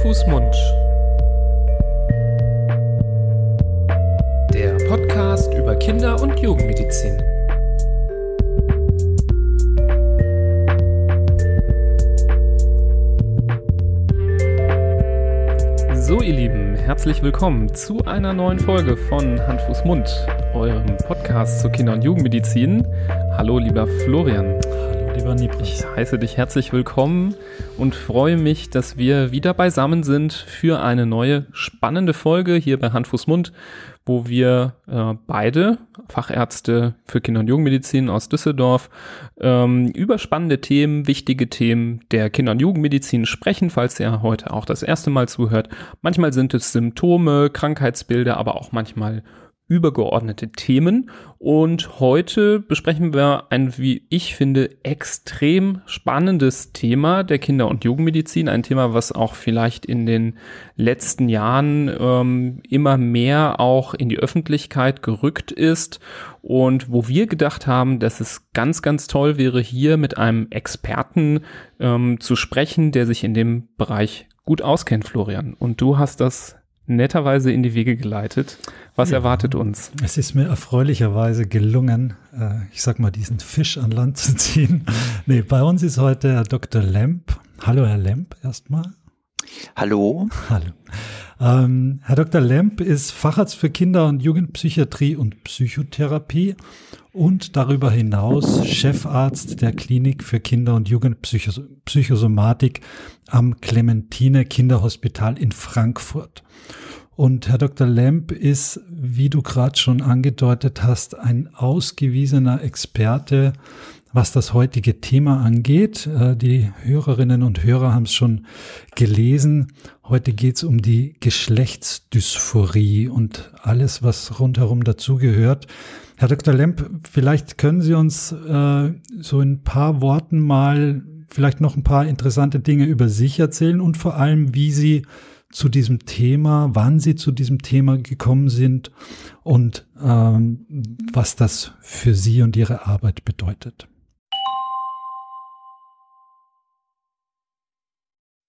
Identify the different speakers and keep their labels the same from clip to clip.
Speaker 1: Fuß, Mund. Der Podcast über Kinder- und Jugendmedizin. So, ihr Lieben, herzlich willkommen zu einer neuen Folge von Hand, Fuß, Mund, eurem Podcast zur Kinder- und Jugendmedizin. Hallo, lieber Florian.
Speaker 2: Lieber Niebrecht.
Speaker 1: Ich heiße dich herzlich willkommen und freue mich, dass wir wieder beisammen sind für eine neue spannende Folge hier bei Hand, Mund, wo wir äh, beide Fachärzte für Kinder- und Jugendmedizin aus Düsseldorf ähm, über spannende Themen, wichtige Themen der Kinder- und Jugendmedizin sprechen, falls ihr heute auch das erste Mal zuhört. Manchmal sind es Symptome, Krankheitsbilder, aber auch manchmal übergeordnete Themen. Und heute besprechen wir ein, wie ich finde, extrem spannendes Thema der Kinder- und Jugendmedizin. Ein Thema, was auch vielleicht in den letzten Jahren ähm, immer mehr auch in die Öffentlichkeit gerückt ist und wo wir gedacht haben, dass es ganz, ganz toll wäre, hier mit einem Experten ähm, zu sprechen, der sich in dem Bereich gut auskennt, Florian. Und du hast das netterweise in die Wege geleitet. Was ja, erwartet uns?
Speaker 2: Es ist mir erfreulicherweise gelungen, äh, ich sag mal, diesen Fisch an Land zu ziehen. nee, bei uns ist heute Herr Dr. Lemp. Hallo, Herr Lemp, erstmal.
Speaker 3: Hallo.
Speaker 2: Hallo. Ähm, Herr Dr. Lemp ist Facharzt für Kinder- und Jugendpsychiatrie und Psychotherapie und darüber hinaus Chefarzt der Klinik für Kinder- und Jugendpsychosomatik am Clementine Kinderhospital in Frankfurt. Und Herr Dr. Lemp ist, wie du gerade schon angedeutet hast, ein ausgewiesener Experte, was das heutige Thema angeht. Äh, die Hörerinnen und Hörer haben es schon gelesen. Heute geht es um die Geschlechtsdysphorie und alles, was rundherum dazugehört. Herr Dr. Lemp, vielleicht können Sie uns äh, so in ein paar Worten mal vielleicht noch ein paar interessante Dinge über sich erzählen und vor allem, wie Sie zu diesem Thema, wann Sie zu diesem Thema gekommen sind und ähm, was das für Sie und Ihre Arbeit bedeutet.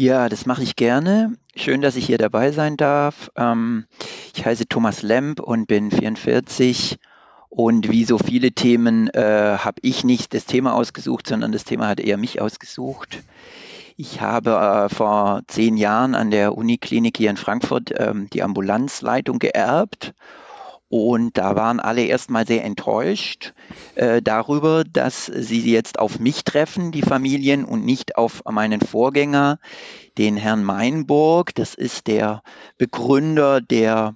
Speaker 3: Ja, das mache ich gerne. Schön, dass ich hier dabei sein darf. Ähm, ich heiße Thomas Lemp und bin 44. Und wie so viele Themen äh, habe ich nicht das Thema ausgesucht, sondern das Thema hat eher mich ausgesucht. Ich habe äh, vor zehn Jahren an der Uniklinik hier in Frankfurt ähm, die Ambulanzleitung geerbt. Und da waren alle erstmal sehr enttäuscht äh, darüber, dass sie jetzt auf mich treffen, die Familien, und nicht auf meinen Vorgänger, den Herrn Meinburg. Das ist der Begründer der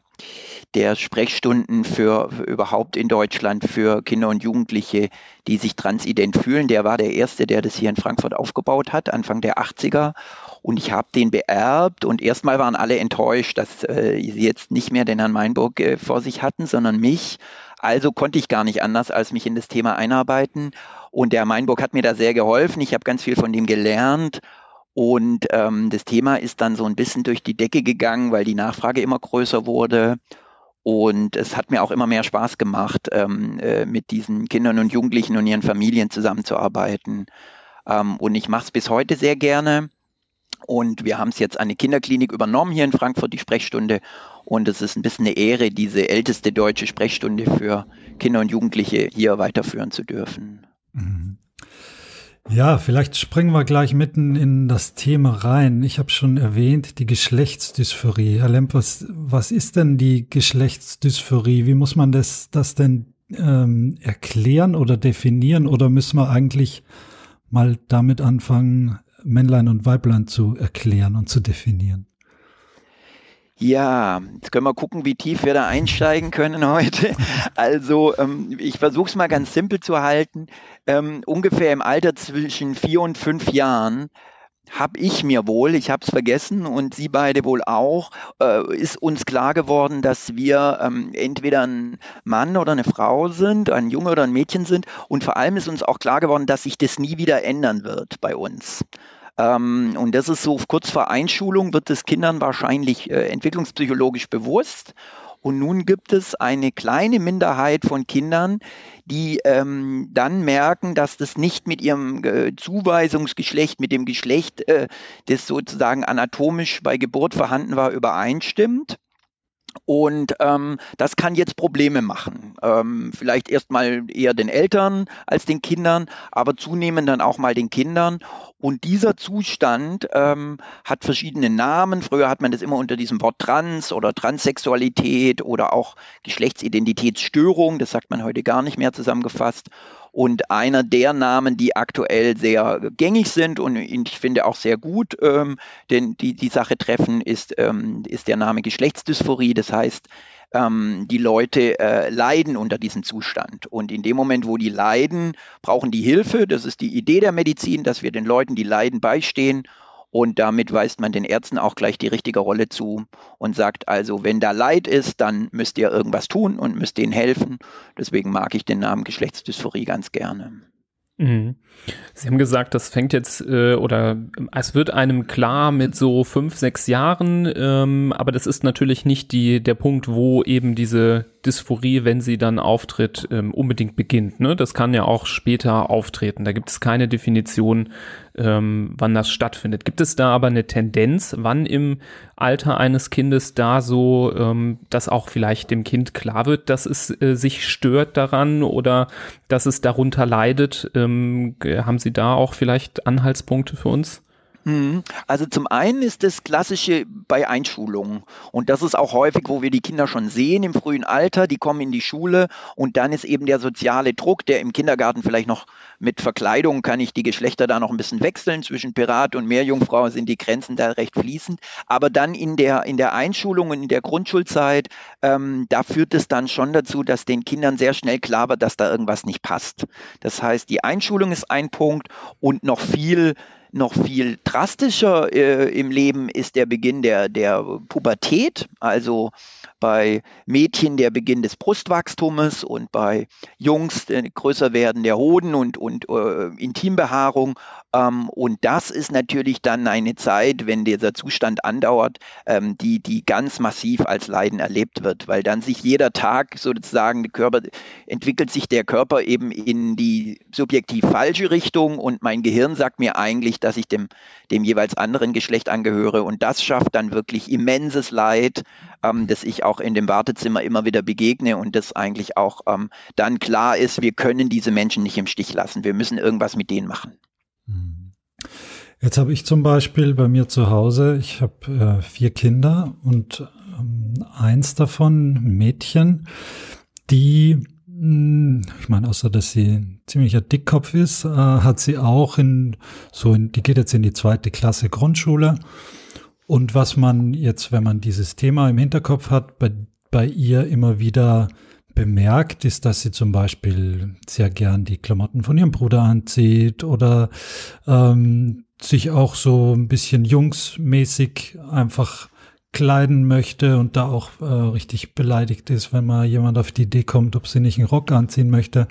Speaker 3: der Sprechstunden für, für, überhaupt in Deutschland für Kinder und Jugendliche, die sich transident fühlen. Der war der Erste, der das hier in Frankfurt aufgebaut hat, Anfang der 80er. Und ich habe den beerbt und erstmal waren alle enttäuscht, dass äh, sie jetzt nicht mehr den Herrn Meinburg äh, vor sich hatten, sondern mich. Also konnte ich gar nicht anders, als mich in das Thema einarbeiten. Und der Meinburg hat mir da sehr geholfen. Ich habe ganz viel von dem gelernt und ähm, das Thema ist dann so ein bisschen durch die Decke gegangen, weil die Nachfrage immer größer wurde. Und es hat mir auch immer mehr Spaß gemacht, ähm, äh, mit diesen Kindern und Jugendlichen und ihren Familien zusammenzuarbeiten. Ähm, und ich mache es bis heute sehr gerne. Und wir haben es jetzt an die Kinderklinik übernommen hier in Frankfurt, die Sprechstunde. Und es ist ein bisschen eine Ehre, diese älteste deutsche Sprechstunde für Kinder und Jugendliche hier weiterführen zu dürfen.
Speaker 2: Mhm. Ja, vielleicht springen wir gleich mitten in das Thema rein. Ich habe schon erwähnt, die Geschlechtsdysphorie. Herr Lemp, was, was ist denn die Geschlechtsdysphorie? Wie muss man das, das denn ähm, erklären oder definieren? Oder müssen wir eigentlich mal damit anfangen, Männlein und Weiblein zu erklären und zu definieren?
Speaker 3: Ja, jetzt können wir gucken, wie tief wir da einsteigen können heute. Also ähm, ich versuche es mal ganz simpel zu halten. Ähm, ungefähr im Alter zwischen vier und fünf Jahren habe ich mir wohl, ich habe es vergessen und Sie beide wohl auch, äh, ist uns klar geworden, dass wir ähm, entweder ein Mann oder eine Frau sind, ein Junge oder ein Mädchen sind und vor allem ist uns auch klar geworden, dass sich das nie wieder ändern wird bei uns. Ähm, und das ist so kurz vor Einschulung, wird es Kindern wahrscheinlich äh, entwicklungspsychologisch bewusst. Und nun gibt es eine kleine Minderheit von Kindern, die ähm, dann merken, dass das nicht mit ihrem äh, Zuweisungsgeschlecht, mit dem Geschlecht, äh, das sozusagen anatomisch bei Geburt vorhanden war, übereinstimmt. Und ähm, das kann jetzt Probleme machen. Ähm, vielleicht erstmal eher den Eltern als den Kindern, aber zunehmend dann auch mal den Kindern. Und dieser Zustand ähm, hat verschiedene Namen. Früher hat man das immer unter diesem Wort Trans oder Transsexualität oder auch Geschlechtsidentitätsstörung, das sagt man heute gar nicht mehr zusammengefasst. Und einer der Namen, die aktuell sehr gängig sind und ich finde auch sehr gut, ähm, denn die die Sache treffen, ist, ähm, ist der Name Geschlechtsdysphorie. Das heißt, ähm, die Leute äh, leiden unter diesem Zustand. Und in dem Moment, wo die leiden, brauchen die Hilfe. Das ist die Idee der Medizin, dass wir den Leuten, die leiden, beistehen. Und damit weist man den Ärzten auch gleich die richtige Rolle zu und sagt also, wenn da Leid ist, dann müsst ihr irgendwas tun und müsst denen helfen. Deswegen mag ich den Namen Geschlechtsdysphorie ganz gerne.
Speaker 1: Mhm. Sie haben gesagt, das fängt jetzt äh, oder es wird einem klar mit so fünf, sechs Jahren, ähm, aber das ist natürlich nicht die, der Punkt, wo eben diese Dysphorie, wenn sie dann auftritt, ähm, unbedingt beginnt. Ne? Das kann ja auch später auftreten. Da gibt es keine Definition, ähm, wann das stattfindet. Gibt es da aber eine Tendenz, wann im Alter eines Kindes da so, ähm, dass auch vielleicht dem Kind klar wird, dass es äh, sich stört daran oder dass es darunter leidet? Ähm, haben Sie da auch vielleicht Anhaltspunkte für uns?
Speaker 3: Mhm. Also zum einen ist das Klassische bei Einschulungen. Und das ist auch häufig, wo wir die Kinder schon sehen im frühen Alter, die kommen in die Schule und dann ist eben der soziale Druck, der im Kindergarten vielleicht noch mit Verkleidung kann ich die Geschlechter da noch ein bisschen wechseln. Zwischen Pirat und Meerjungfrau sind die Grenzen da recht fließend. Aber dann in der, in der Einschulung und in der Grundschulzeit, ähm, da führt es dann schon dazu, dass den Kindern sehr schnell klar wird, dass da irgendwas nicht passt. Das heißt, die Einschulung ist ein Punkt und noch viel noch viel drastischer äh, im Leben ist der Beginn der, der Pubertät, also bei Mädchen der Beginn des Brustwachstums und bei Jungs äh, größer werden der Hoden und, und äh, Intimbehaarung. Ähm, und das ist natürlich dann eine Zeit, wenn dieser Zustand andauert, ähm, die, die ganz massiv als Leiden erlebt wird, weil dann sich jeder Tag sozusagen der Körper, entwickelt sich der Körper eben in die subjektiv falsche Richtung und mein Gehirn sagt mir eigentlich, dass ich dem, dem jeweils anderen Geschlecht angehöre und das schafft dann wirklich immenses Leid, ähm, das ich auch in dem Wartezimmer immer wieder begegne und das eigentlich auch ähm, dann klar ist, wir können diese Menschen nicht im Stich lassen. Wir müssen irgendwas mit denen machen.
Speaker 2: Hm. Jetzt habe ich zum Beispiel bei mir zu Hause, ich habe äh, vier Kinder und ähm, eins davon, Mädchen, die, mh, hm, ich meine, außer dass sie ein ziemlicher Dickkopf ist, äh, hat sie auch in, so in, die geht jetzt in die zweite Klasse Grundschule und was man jetzt, wenn man dieses Thema im Hinterkopf hat, bei, bei ihr immer wieder bemerkt, ist, dass sie zum Beispiel sehr gern die Klamotten von ihrem Bruder anzieht oder ähm, sich auch so ein bisschen jungsmäßig einfach kleiden möchte und da auch äh, richtig beleidigt ist, wenn mal jemand auf die Idee kommt, ob sie nicht einen Rock anziehen möchte.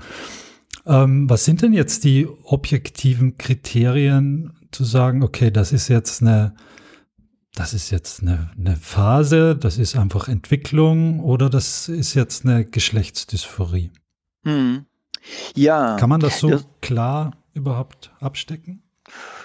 Speaker 2: Ähm, was sind denn jetzt die objektiven Kriterien zu sagen, okay, das ist jetzt eine das ist jetzt eine, eine Phase, das ist einfach Entwicklung oder das ist jetzt eine Geschlechtsdysphorie?
Speaker 3: Hm. Ja.
Speaker 2: Kann man das so das, klar überhaupt abstecken?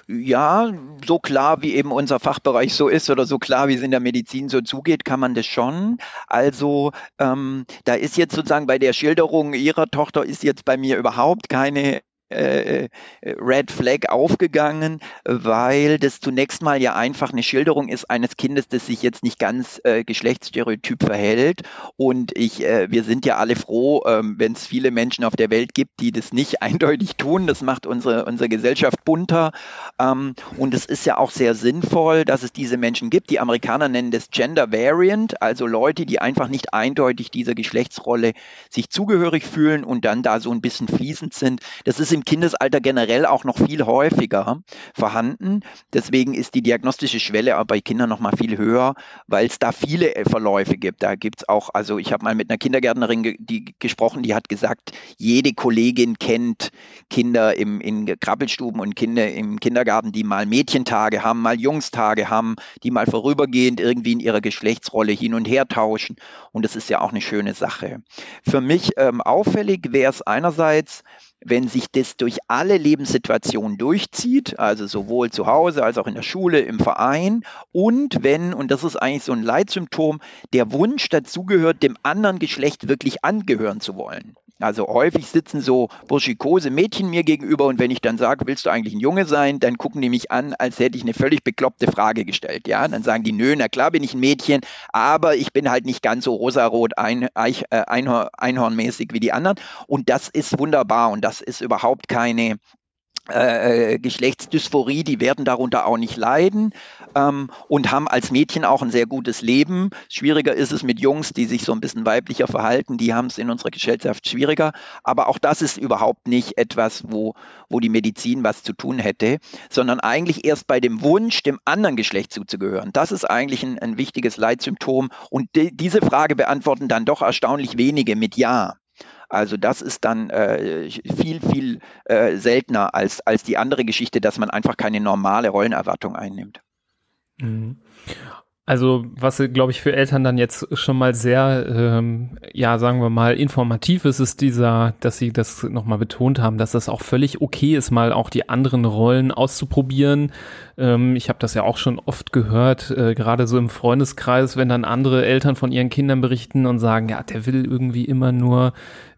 Speaker 3: Ja, so klar wie eben unser Fachbereich so ist oder so klar wie es in der Medizin so zugeht, kann man das schon. Also ähm, da ist jetzt sozusagen bei der Schilderung Ihrer Tochter ist jetzt bei mir überhaupt keine äh, äh, Red Flag aufgegangen, weil das zunächst mal ja einfach eine Schilderung ist eines Kindes, das sich jetzt nicht ganz äh, geschlechtsstereotyp verhält. Und ich, äh, wir sind ja alle froh, ähm, wenn es viele Menschen auf der Welt gibt, die das nicht eindeutig tun. Das macht unsere, unsere Gesellschaft bunter. Ähm, und es ist ja auch sehr sinnvoll, dass es diese Menschen gibt. Die Amerikaner nennen das Gender Variant, also Leute, die einfach nicht eindeutig dieser Geschlechtsrolle sich zugehörig fühlen und dann da so ein bisschen fließend sind. Das ist im Kindesalter generell auch noch viel häufiger vorhanden. Deswegen ist die diagnostische Schwelle bei Kindern noch mal viel höher, weil es da viele Verläufe gibt. Da gibt es auch, also ich habe mal mit einer Kindergärtnerin die gesprochen, die hat gesagt, jede Kollegin kennt Kinder im, in Krabbelstuben und Kinder im Kindergarten, die mal Mädchentage haben, mal Jungstage haben, die mal vorübergehend irgendwie in ihrer Geschlechtsrolle hin und her tauschen. Und das ist ja auch eine schöne Sache. Für mich ähm, auffällig wäre es einerseits, wenn sich das durch alle Lebenssituationen durchzieht, also sowohl zu Hause als auch in der Schule, im Verein und wenn, und das ist eigentlich so ein Leitsymptom, der Wunsch dazugehört, dem anderen Geschlecht wirklich angehören zu wollen. Also häufig sitzen so burschikose Mädchen mir gegenüber und wenn ich dann sage, willst du eigentlich ein Junge sein, dann gucken die mich an, als hätte ich eine völlig bekloppte Frage gestellt. Ja, dann sagen die, nö, na klar bin ich ein Mädchen, aber ich bin halt nicht ganz so rosarot ein, Eich, äh, Einhorn, einhornmäßig wie die anderen. Und das ist wunderbar und das ist überhaupt keine äh, äh, Geschlechtsdysphorie, die werden darunter auch nicht leiden ähm, und haben als Mädchen auch ein sehr gutes Leben. Schwieriger ist es mit Jungs, die sich so ein bisschen weiblicher verhalten, die haben es in unserer Gesellschaft schwieriger. Aber auch das ist überhaupt nicht etwas, wo, wo die Medizin was zu tun hätte, sondern eigentlich erst bei dem Wunsch, dem anderen Geschlecht zuzugehören. Das ist eigentlich ein, ein wichtiges Leitsymptom und die, diese Frage beantworten dann doch erstaunlich wenige mit Ja. Also das ist dann äh, viel, viel äh, seltener als, als die andere Geschichte, dass man einfach keine normale Rollenerwartung einnimmt.
Speaker 1: Mhm. Also was, glaube ich, für Eltern dann jetzt schon mal sehr, ähm, ja, sagen wir mal, informativ ist, ist dieser, dass sie das nochmal betont haben, dass das auch völlig okay ist, mal auch die anderen Rollen auszuprobieren. Ähm, ich habe das ja auch schon oft gehört, äh, gerade so im Freundeskreis, wenn dann andere Eltern von ihren Kindern berichten und sagen, ja, der will irgendwie immer nur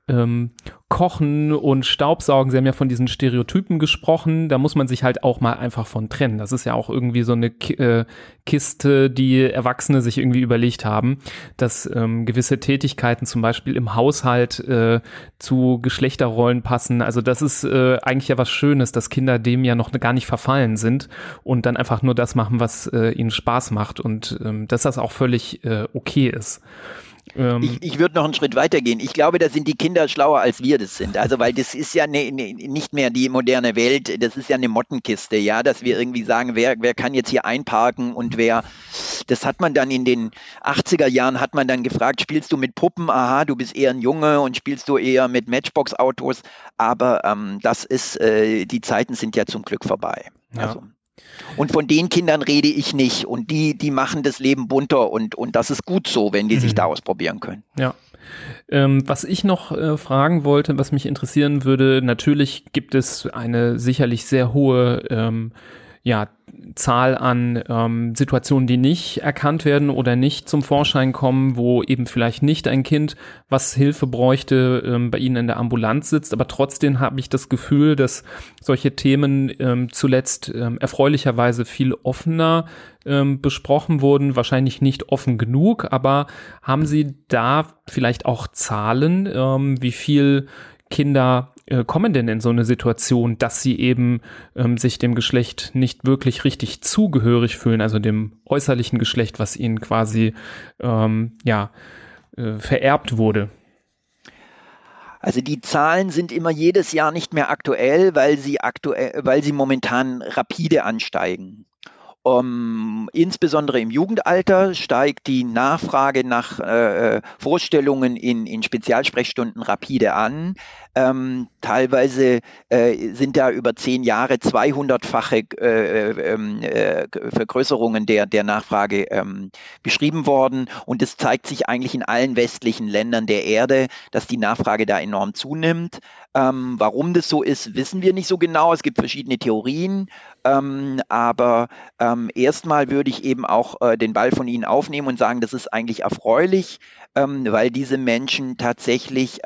Speaker 1: ähm, Kochen und Staubsaugen, Sie haben ja von diesen Stereotypen gesprochen, da muss man sich halt auch mal einfach von trennen. Das ist ja auch irgendwie so eine Ki äh, Kiste, die Erwachsene sich irgendwie überlegt haben, dass ähm, gewisse Tätigkeiten zum Beispiel im Haushalt äh, zu Geschlechterrollen passen. Also das ist äh, eigentlich ja was Schönes, dass Kinder dem ja noch gar nicht verfallen sind und dann einfach nur das machen, was äh, ihnen Spaß macht und ähm, dass das auch völlig äh, okay ist.
Speaker 3: Ähm, ich, ich würde noch einen Schritt weiter gehen. Ich glaube, da sind die Kinder schlauer, als wir das sind. Also, weil das ist ja ne, ne, nicht mehr die moderne Welt, das ist ja eine Mottenkiste, ja, dass wir irgendwie sagen, wer, wer kann jetzt hier einparken und wer, das hat man dann in den 80er Jahren, hat man dann gefragt, spielst du mit Puppen? Aha, du bist eher ein Junge und spielst du eher mit Matchbox-Autos. Aber ähm, das ist, äh, die Zeiten sind ja zum Glück vorbei. Ja. Also, und von den Kindern rede ich nicht. Und die, die machen das Leben bunter und, und das ist gut so, wenn die mhm. sich da ausprobieren können.
Speaker 1: Ja. Ähm, was ich noch äh, fragen wollte, was mich interessieren würde, natürlich gibt es eine sicherlich sehr hohe ähm, ja, Zahl an ähm, Situationen, die nicht erkannt werden oder nicht zum Vorschein kommen, wo eben vielleicht nicht ein Kind, was Hilfe bräuchte, ähm, bei Ihnen in der Ambulanz sitzt. Aber trotzdem habe ich das Gefühl, dass solche Themen ähm, zuletzt ähm, erfreulicherweise viel offener ähm, besprochen wurden. Wahrscheinlich nicht offen genug, aber haben Sie da vielleicht auch Zahlen, ähm, wie viel Kinder äh, kommen denn in so eine Situation, dass sie eben ähm, sich dem Geschlecht nicht wirklich richtig zugehörig fühlen, also dem äußerlichen Geschlecht, was ihnen quasi ähm, ja äh, vererbt wurde?
Speaker 3: Also die Zahlen sind immer jedes Jahr nicht mehr aktuell, weil sie aktuell, weil sie momentan rapide ansteigen. Um, insbesondere im Jugendalter steigt die Nachfrage nach äh, Vorstellungen in, in Spezialsprechstunden rapide an. Ähm, teilweise äh, sind da über zehn Jahre 200-fache äh, ähm, äh, Vergrößerungen der, der Nachfrage ähm, beschrieben worden. Und es zeigt sich eigentlich in allen westlichen Ländern der Erde, dass die Nachfrage da enorm zunimmt. Ähm, warum das so ist, wissen wir nicht so genau. Es gibt verschiedene Theorien. Ähm, aber ähm, erstmal würde ich eben auch äh, den Ball von Ihnen aufnehmen und sagen, das ist eigentlich erfreulich, ähm, weil diese Menschen tatsächlich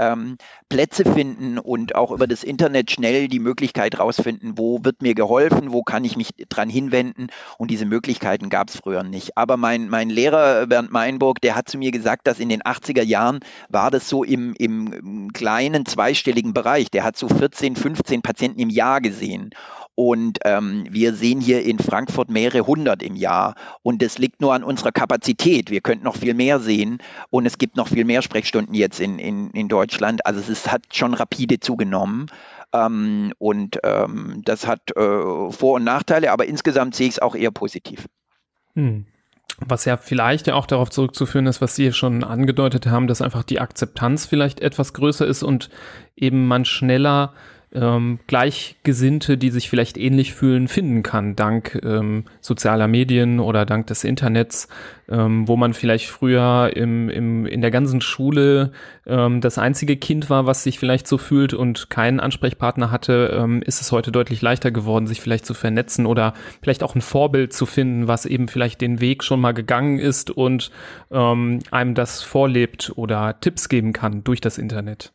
Speaker 3: Plätze finden und auch über das Internet schnell die Möglichkeit rausfinden, wo wird mir geholfen, wo kann ich mich dran hinwenden. Und diese Möglichkeiten gab es früher nicht. Aber mein, mein Lehrer Bernd Meinburg, der hat zu mir gesagt, dass in den 80er Jahren war das so im, im kleinen zweistelligen Bereich. Der hat so 14, 15 Patienten im Jahr gesehen. Und ähm, wir sehen hier in Frankfurt mehrere hundert im Jahr. Und das liegt nur an unserer Kapazität. Wir könnten noch viel mehr sehen. Und es gibt noch viel mehr Sprechstunden jetzt in, in, in Deutschland. Also es ist, hat schon rapide zugenommen. Ähm, und ähm, das hat äh, Vor- und Nachteile, aber insgesamt sehe ich es auch eher positiv.
Speaker 1: Hm. Was ja vielleicht ja auch darauf zurückzuführen ist, was Sie schon angedeutet haben, dass einfach die Akzeptanz vielleicht etwas größer ist und eben man schneller ähm, Gleichgesinnte, die sich vielleicht ähnlich fühlen, finden kann, dank ähm, sozialer Medien oder dank des Internets, ähm, wo man vielleicht früher im, im, in der ganzen Schule ähm, das einzige Kind war, was sich vielleicht so fühlt und keinen Ansprechpartner hatte, ähm, ist es heute deutlich leichter geworden, sich vielleicht zu vernetzen oder vielleicht auch ein Vorbild zu finden, was eben vielleicht den Weg schon mal gegangen ist und ähm, einem das vorlebt oder Tipps geben kann durch das Internet.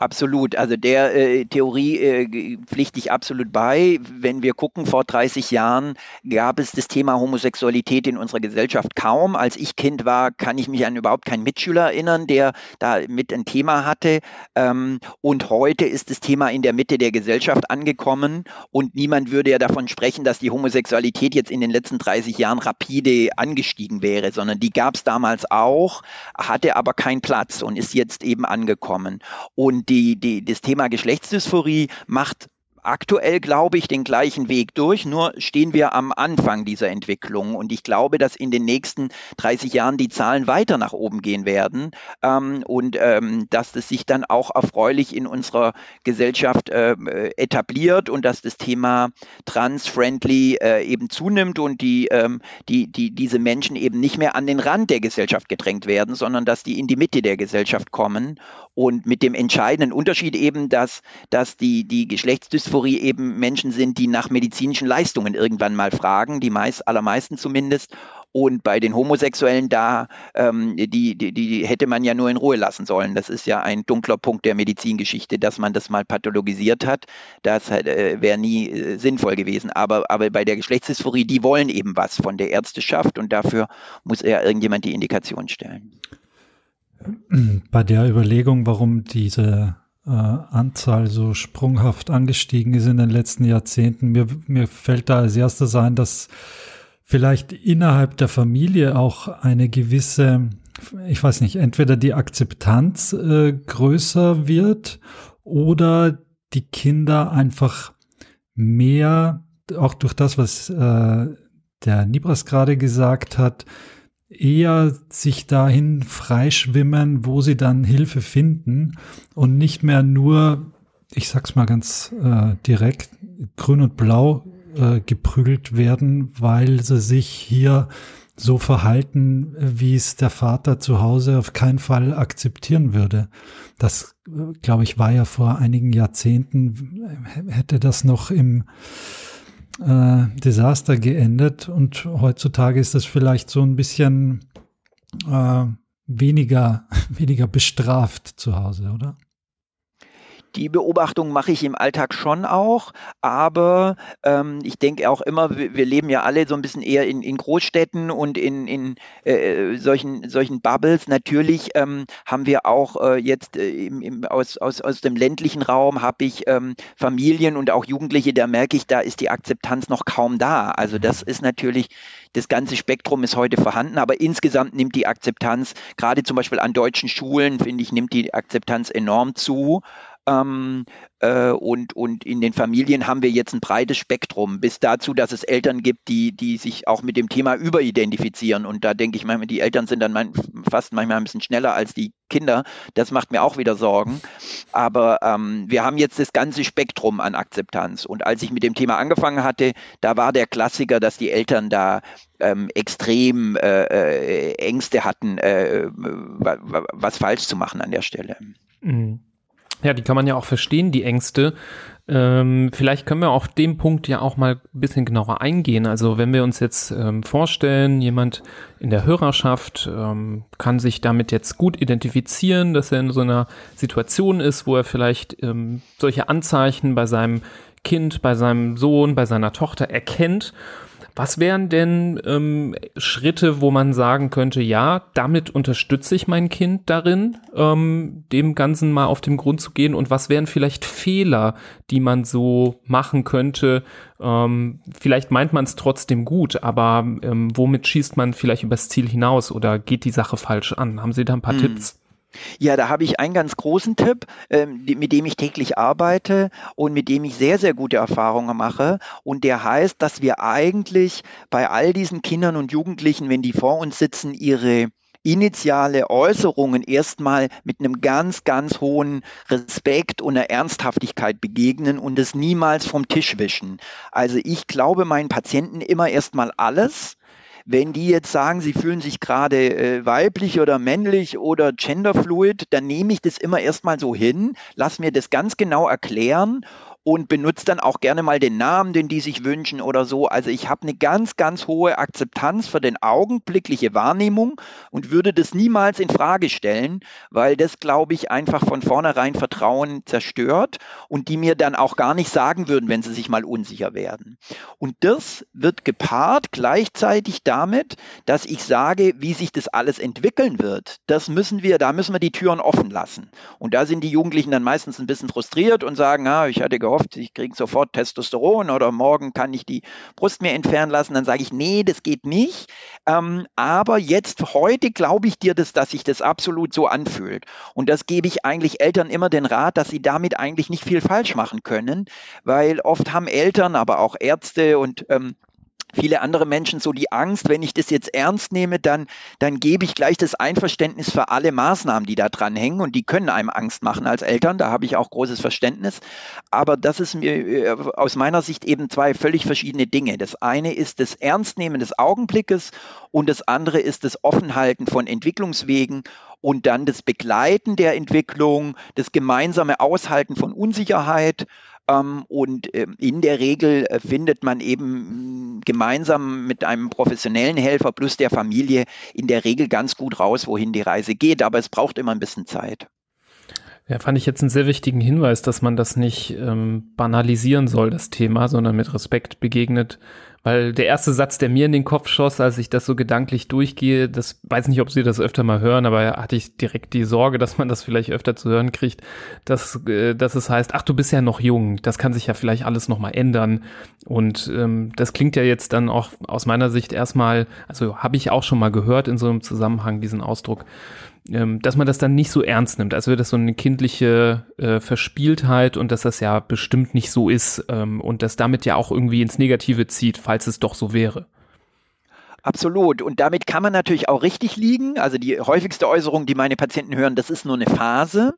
Speaker 3: Absolut. Also der äh, Theorie äh, pflichte ich absolut bei. Wenn wir gucken, vor 30 Jahren gab es das Thema Homosexualität in unserer Gesellschaft kaum. Als ich Kind war, kann ich mich an überhaupt keinen Mitschüler erinnern, der da mit ein Thema hatte. Ähm, und heute ist das Thema in der Mitte der Gesellschaft angekommen und niemand würde ja davon sprechen, dass die Homosexualität jetzt in den letzten 30 Jahren rapide angestiegen wäre, sondern die gab es damals auch, hatte aber keinen Platz und ist jetzt eben angekommen. Und die, die, das Thema Geschlechtsdysphorie macht aktuell, glaube ich, den gleichen Weg durch, nur stehen wir am Anfang dieser Entwicklung. Und ich glaube, dass in den nächsten 30 Jahren die Zahlen weiter nach oben gehen werden ähm, und ähm, dass das sich dann auch erfreulich in unserer Gesellschaft äh, etabliert und dass das Thema trans-friendly äh, eben zunimmt und die, ähm, die, die, diese Menschen eben nicht mehr an den Rand der Gesellschaft gedrängt werden, sondern dass die in die Mitte der Gesellschaft kommen. Und mit dem entscheidenden Unterschied eben, dass, dass die, die Geschlechtsdysphorie Dysphorie eben Menschen sind, die nach medizinischen Leistungen irgendwann mal fragen, die meist, allermeisten zumindest. Und bei den Homosexuellen da, ähm, die, die, die hätte man ja nur in Ruhe lassen sollen. Das ist ja ein dunkler Punkt der Medizingeschichte, dass man das mal pathologisiert hat. Das äh, wäre nie äh, sinnvoll gewesen. Aber, aber bei der Geschlechtsdysphorie, die wollen eben was von der Ärzteschaft und dafür muss ja irgendjemand die Indikation stellen.
Speaker 2: Bei der Überlegung, warum diese Anzahl so sprunghaft angestiegen ist in den letzten Jahrzehnten. Mir, mir fällt da als erstes ein, dass vielleicht innerhalb der Familie auch eine gewisse, ich weiß nicht, entweder die Akzeptanz äh, größer wird oder die Kinder einfach mehr, auch durch das, was äh, der Nibras gerade gesagt hat, eher sich dahin freischwimmen, wo sie dann Hilfe finden und nicht mehr nur, ich sag's mal ganz äh, direkt, grün und blau äh, geprügelt werden, weil sie sich hier so verhalten, wie es der Vater zu Hause auf keinen Fall akzeptieren würde. Das, äh, glaube ich, war ja vor einigen Jahrzehnten, hätte das noch im äh, Desaster geendet und heutzutage ist das vielleicht so ein bisschen äh, weniger, weniger bestraft zu Hause, oder?
Speaker 3: Die Beobachtung mache ich im Alltag schon auch, aber ähm, ich denke auch immer, wir, wir, leben ja alle so ein bisschen eher in, in Großstädten und in, in äh, solchen, solchen Bubbles. Natürlich ähm, haben wir auch äh, jetzt äh, im, im, aus, aus, aus dem ländlichen Raum habe ich ähm, Familien und auch Jugendliche, da merke ich, da ist die Akzeptanz noch kaum da. Also das ist natürlich das ganze Spektrum ist heute vorhanden, aber insgesamt nimmt die Akzeptanz, gerade zum Beispiel an deutschen Schulen, finde ich, nimmt die Akzeptanz enorm zu. Ähm, äh, und, und in den Familien haben wir jetzt ein breites Spektrum, bis dazu, dass es Eltern gibt, die, die sich auch mit dem Thema überidentifizieren. Und da denke ich manchmal, die Eltern sind dann mein, fast manchmal ein bisschen schneller als die Kinder. Das macht mir auch wieder Sorgen. Aber ähm, wir haben jetzt das ganze Spektrum an Akzeptanz. Und als ich mit dem Thema angefangen hatte, da war der Klassiker, dass die Eltern da ähm, extrem äh, äh, Ängste hatten, äh, was falsch zu machen an der Stelle. Mhm.
Speaker 1: Ja, die kann man ja auch verstehen, die Ängste. Ähm, vielleicht können wir auf dem Punkt ja auch mal ein bisschen genauer eingehen. Also wenn wir uns jetzt ähm, vorstellen, jemand in der Hörerschaft ähm, kann sich damit jetzt gut identifizieren, dass er in so einer Situation ist, wo er vielleicht ähm, solche Anzeichen bei seinem Kind, bei seinem Sohn, bei seiner Tochter erkennt was wären denn ähm, Schritte, wo man sagen könnte, ja, damit unterstütze ich mein Kind darin, ähm, dem Ganzen mal auf den Grund zu gehen? Und was wären vielleicht Fehler, die man so machen könnte? Ähm, vielleicht meint man es trotzdem gut, aber ähm, womit schießt man vielleicht übers Ziel hinaus oder geht die Sache falsch an? Haben Sie da ein paar hm. Tipps?
Speaker 3: Ja, da habe ich einen ganz großen Tipp, ähm, mit dem ich täglich arbeite und mit dem ich sehr, sehr gute Erfahrungen mache. Und der heißt, dass wir eigentlich bei all diesen Kindern und Jugendlichen, wenn die vor uns sitzen, ihre initiale Äußerungen erstmal mit einem ganz, ganz hohen Respekt und einer Ernsthaftigkeit begegnen und es niemals vom Tisch wischen. Also ich glaube meinen Patienten immer erstmal alles wenn die jetzt sagen, sie fühlen sich gerade äh, weiblich oder männlich oder genderfluid, dann nehme ich das immer erstmal so hin, lass mir das ganz genau erklären und benutze dann auch gerne mal den Namen, den die sich wünschen oder so. Also ich habe eine ganz, ganz hohe Akzeptanz für den augenblickliche Wahrnehmung und würde das niemals in Frage stellen, weil das, glaube ich, einfach von vornherein Vertrauen zerstört und die mir dann auch gar nicht sagen würden, wenn sie sich mal unsicher werden. Und das wird gepaart gleichzeitig damit, dass ich sage, wie sich das alles entwickeln wird. Das müssen wir, da müssen wir die Türen offen lassen. Und da sind die Jugendlichen dann meistens ein bisschen frustriert und sagen, ah, ich hatte gehofft, gehofft, ich kriege sofort Testosteron oder morgen kann ich die Brust mir entfernen lassen. Dann sage ich, nee, das geht nicht. Ähm, aber jetzt, heute glaube ich dir, dass, dass sich das absolut so anfühlt. Und das gebe ich eigentlich Eltern immer den Rat, dass sie damit eigentlich nicht viel falsch machen können, weil oft haben Eltern, aber auch Ärzte und ähm, viele andere Menschen so die Angst, wenn ich das jetzt ernst nehme, dann, dann gebe ich gleich das Einverständnis für alle Maßnahmen, die da dran hängen und die können einem Angst machen als Eltern, da habe ich auch großes Verständnis. Aber das ist mir äh, aus meiner Sicht eben zwei völlig verschiedene Dinge. Das eine ist das Ernstnehmen des Augenblickes und das andere ist das Offenhalten von Entwicklungswegen und dann das Begleiten der Entwicklung, das gemeinsame Aushalten von Unsicherheit und ähm, in der Regel äh, findet man eben mm, gemeinsam mit einem professionellen Helfer plus der Familie in der Regel ganz gut raus, wohin die Reise geht. Aber es braucht immer ein bisschen Zeit.
Speaker 1: Ja, fand ich jetzt einen sehr wichtigen Hinweis, dass man das nicht ähm, banalisieren soll, das Thema, sondern mit Respekt begegnet weil der erste Satz, der mir in den Kopf schoss, als ich das so gedanklich durchgehe, das weiß nicht, ob Sie das öfter mal hören, aber hatte ich direkt die Sorge, dass man das vielleicht öfter zu hören kriegt, dass, äh, dass es heißt, ach, du bist ja noch jung, das kann sich ja vielleicht alles nochmal ändern. Und ähm, das klingt ja jetzt dann auch aus meiner Sicht erstmal, also habe ich auch schon mal gehört in so einem Zusammenhang, diesen Ausdruck, ähm, dass man das dann nicht so ernst nimmt. Also wäre das so eine kindliche äh, Verspieltheit und dass das ja bestimmt nicht so ist ähm, und das damit ja auch irgendwie ins Negative zieht, falls es doch so wäre.
Speaker 3: Absolut. Und damit kann man natürlich auch richtig liegen. Also die häufigste Äußerung, die meine Patienten hören, das ist nur eine Phase.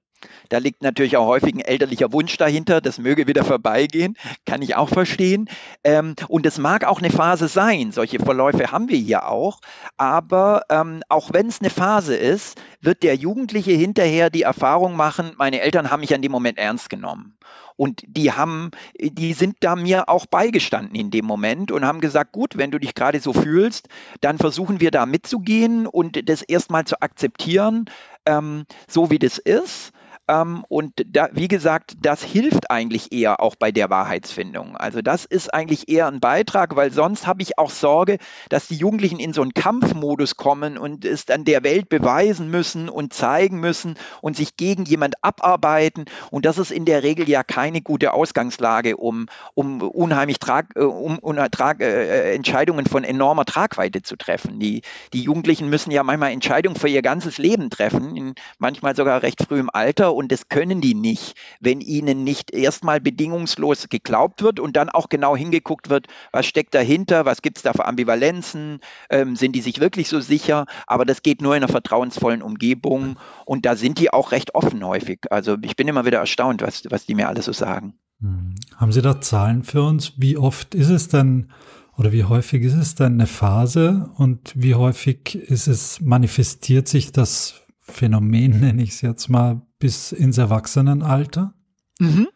Speaker 3: Da liegt natürlich auch häufig ein elterlicher Wunsch dahinter, das möge wieder vorbeigehen, kann ich auch verstehen. Ähm, und es mag auch eine Phase sein, solche Verläufe haben wir hier auch, aber ähm, auch wenn es eine Phase ist, wird der Jugendliche hinterher die Erfahrung machen, meine Eltern haben mich an dem Moment ernst genommen. Und die haben, die sind da mir auch beigestanden in dem Moment und haben gesagt, gut, wenn du dich gerade so fühlst, dann versuchen wir da mitzugehen und das erstmal zu akzeptieren, ähm, so wie das ist. Ähm, und da, wie gesagt, das hilft eigentlich eher auch bei der Wahrheitsfindung. Also das ist eigentlich eher ein Beitrag, weil sonst habe ich auch Sorge, dass die Jugendlichen in so einen Kampfmodus kommen und es dann der Welt beweisen müssen und zeigen müssen und sich gegen jemand abarbeiten. Und das ist in der Regel ja keine gute Ausgangslage, um, um unheimlich Trag, äh, um, um Trag, äh, Entscheidungen von enormer Tragweite zu treffen. Die, die Jugendlichen müssen ja manchmal Entscheidungen für ihr ganzes Leben treffen, in manchmal sogar recht frühem Alter und das können die nicht, wenn ihnen nicht erstmal bedingungslos geglaubt wird und dann auch genau hingeguckt wird, was steckt dahinter, was gibt es da für Ambivalenzen, ähm, sind die sich wirklich so sicher, aber das geht nur in einer vertrauensvollen Umgebung und da sind die auch recht offen häufig. Also ich bin immer wieder erstaunt, was, was die mir alle so sagen.
Speaker 2: Hm. Haben Sie da Zahlen für uns? Wie oft ist es denn oder wie häufig ist es denn eine Phase und wie häufig ist es, manifestiert sich das Phänomen, nenne ich es jetzt mal, bis ins Erwachsenenalter?
Speaker 3: Mhm.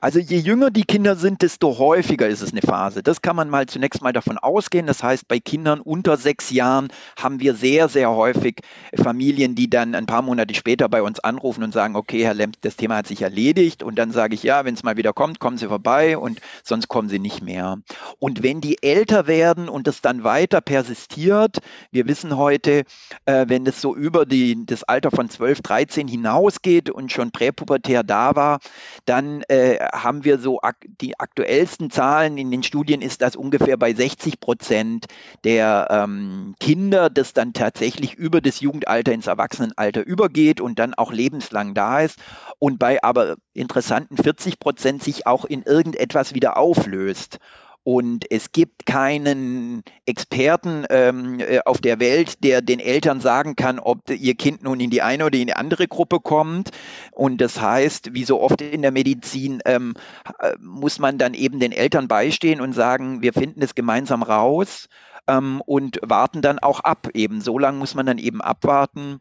Speaker 3: Also je jünger die Kinder sind, desto häufiger ist es eine Phase. Das kann man mal zunächst mal davon ausgehen. Das heißt, bei Kindern unter sechs Jahren haben wir sehr, sehr häufig Familien, die dann ein paar Monate später bei uns anrufen und sagen, okay, Herr Lemp, das Thema hat sich erledigt. Und dann sage ich, ja, wenn es mal wieder kommt, kommen Sie vorbei und sonst kommen Sie nicht mehr. Und wenn die älter werden und das dann weiter persistiert, wir wissen heute, äh, wenn es so über die, das Alter von 12, 13 hinausgeht und schon präpubertär da war, dann äh, äh, haben wir so ak die aktuellsten Zahlen in den Studien ist das ungefähr bei 60 Prozent der ähm, Kinder, das dann tatsächlich über das Jugendalter ins Erwachsenenalter übergeht und dann auch lebenslang da ist und bei aber interessanten 40 Prozent sich auch in irgendetwas wieder auflöst. Und es gibt keinen Experten ähm, äh, auf der Welt, der den Eltern sagen kann, ob ihr Kind nun in die eine oder in die andere Gruppe kommt. Und das heißt, wie so oft in der Medizin, ähm, äh, muss man dann eben den Eltern beistehen und sagen, wir finden es gemeinsam raus ähm, und warten dann auch ab. Eben so lange muss man dann eben abwarten,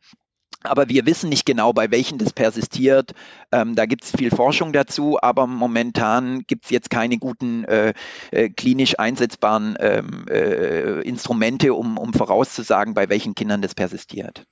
Speaker 3: aber wir wissen nicht genau, bei welchen das persistiert. Ähm, da gibt es viel Forschung dazu, aber momentan gibt es jetzt keine guten äh, äh, klinisch einsetzbaren ähm, äh, Instrumente, um, um vorauszusagen, bei welchen Kindern das persistiert.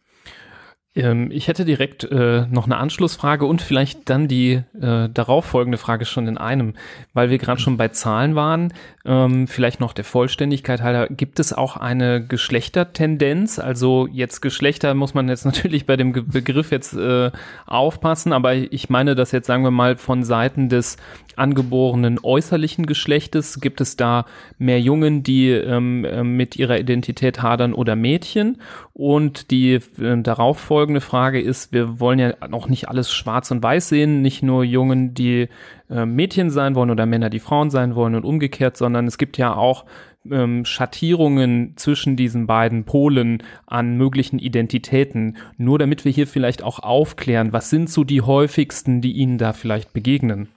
Speaker 1: Ähm, ich hätte direkt äh, noch eine Anschlussfrage und vielleicht dann die äh, darauffolgende Frage schon in einem, weil wir gerade schon bei Zahlen waren. Ähm, vielleicht noch der Vollständigkeit halber, gibt es auch eine Geschlechtertendenz? Also jetzt Geschlechter muss man jetzt natürlich bei dem Begriff jetzt äh, aufpassen, aber ich meine das jetzt sagen wir mal von Seiten des angeborenen äußerlichen Geschlechtes? Gibt es da mehr Jungen, die ähm, äh, mit ihrer Identität hadern oder Mädchen? Und die äh, darauf folgende Frage ist, wir wollen ja auch nicht alles schwarz und weiß sehen, nicht nur Jungen, die äh, Mädchen sein wollen oder Männer, die Frauen sein wollen und umgekehrt, sondern es gibt ja auch ähm, Schattierungen zwischen diesen beiden Polen an möglichen Identitäten. Nur damit wir hier vielleicht auch aufklären, was sind so die häufigsten, die Ihnen da vielleicht begegnen?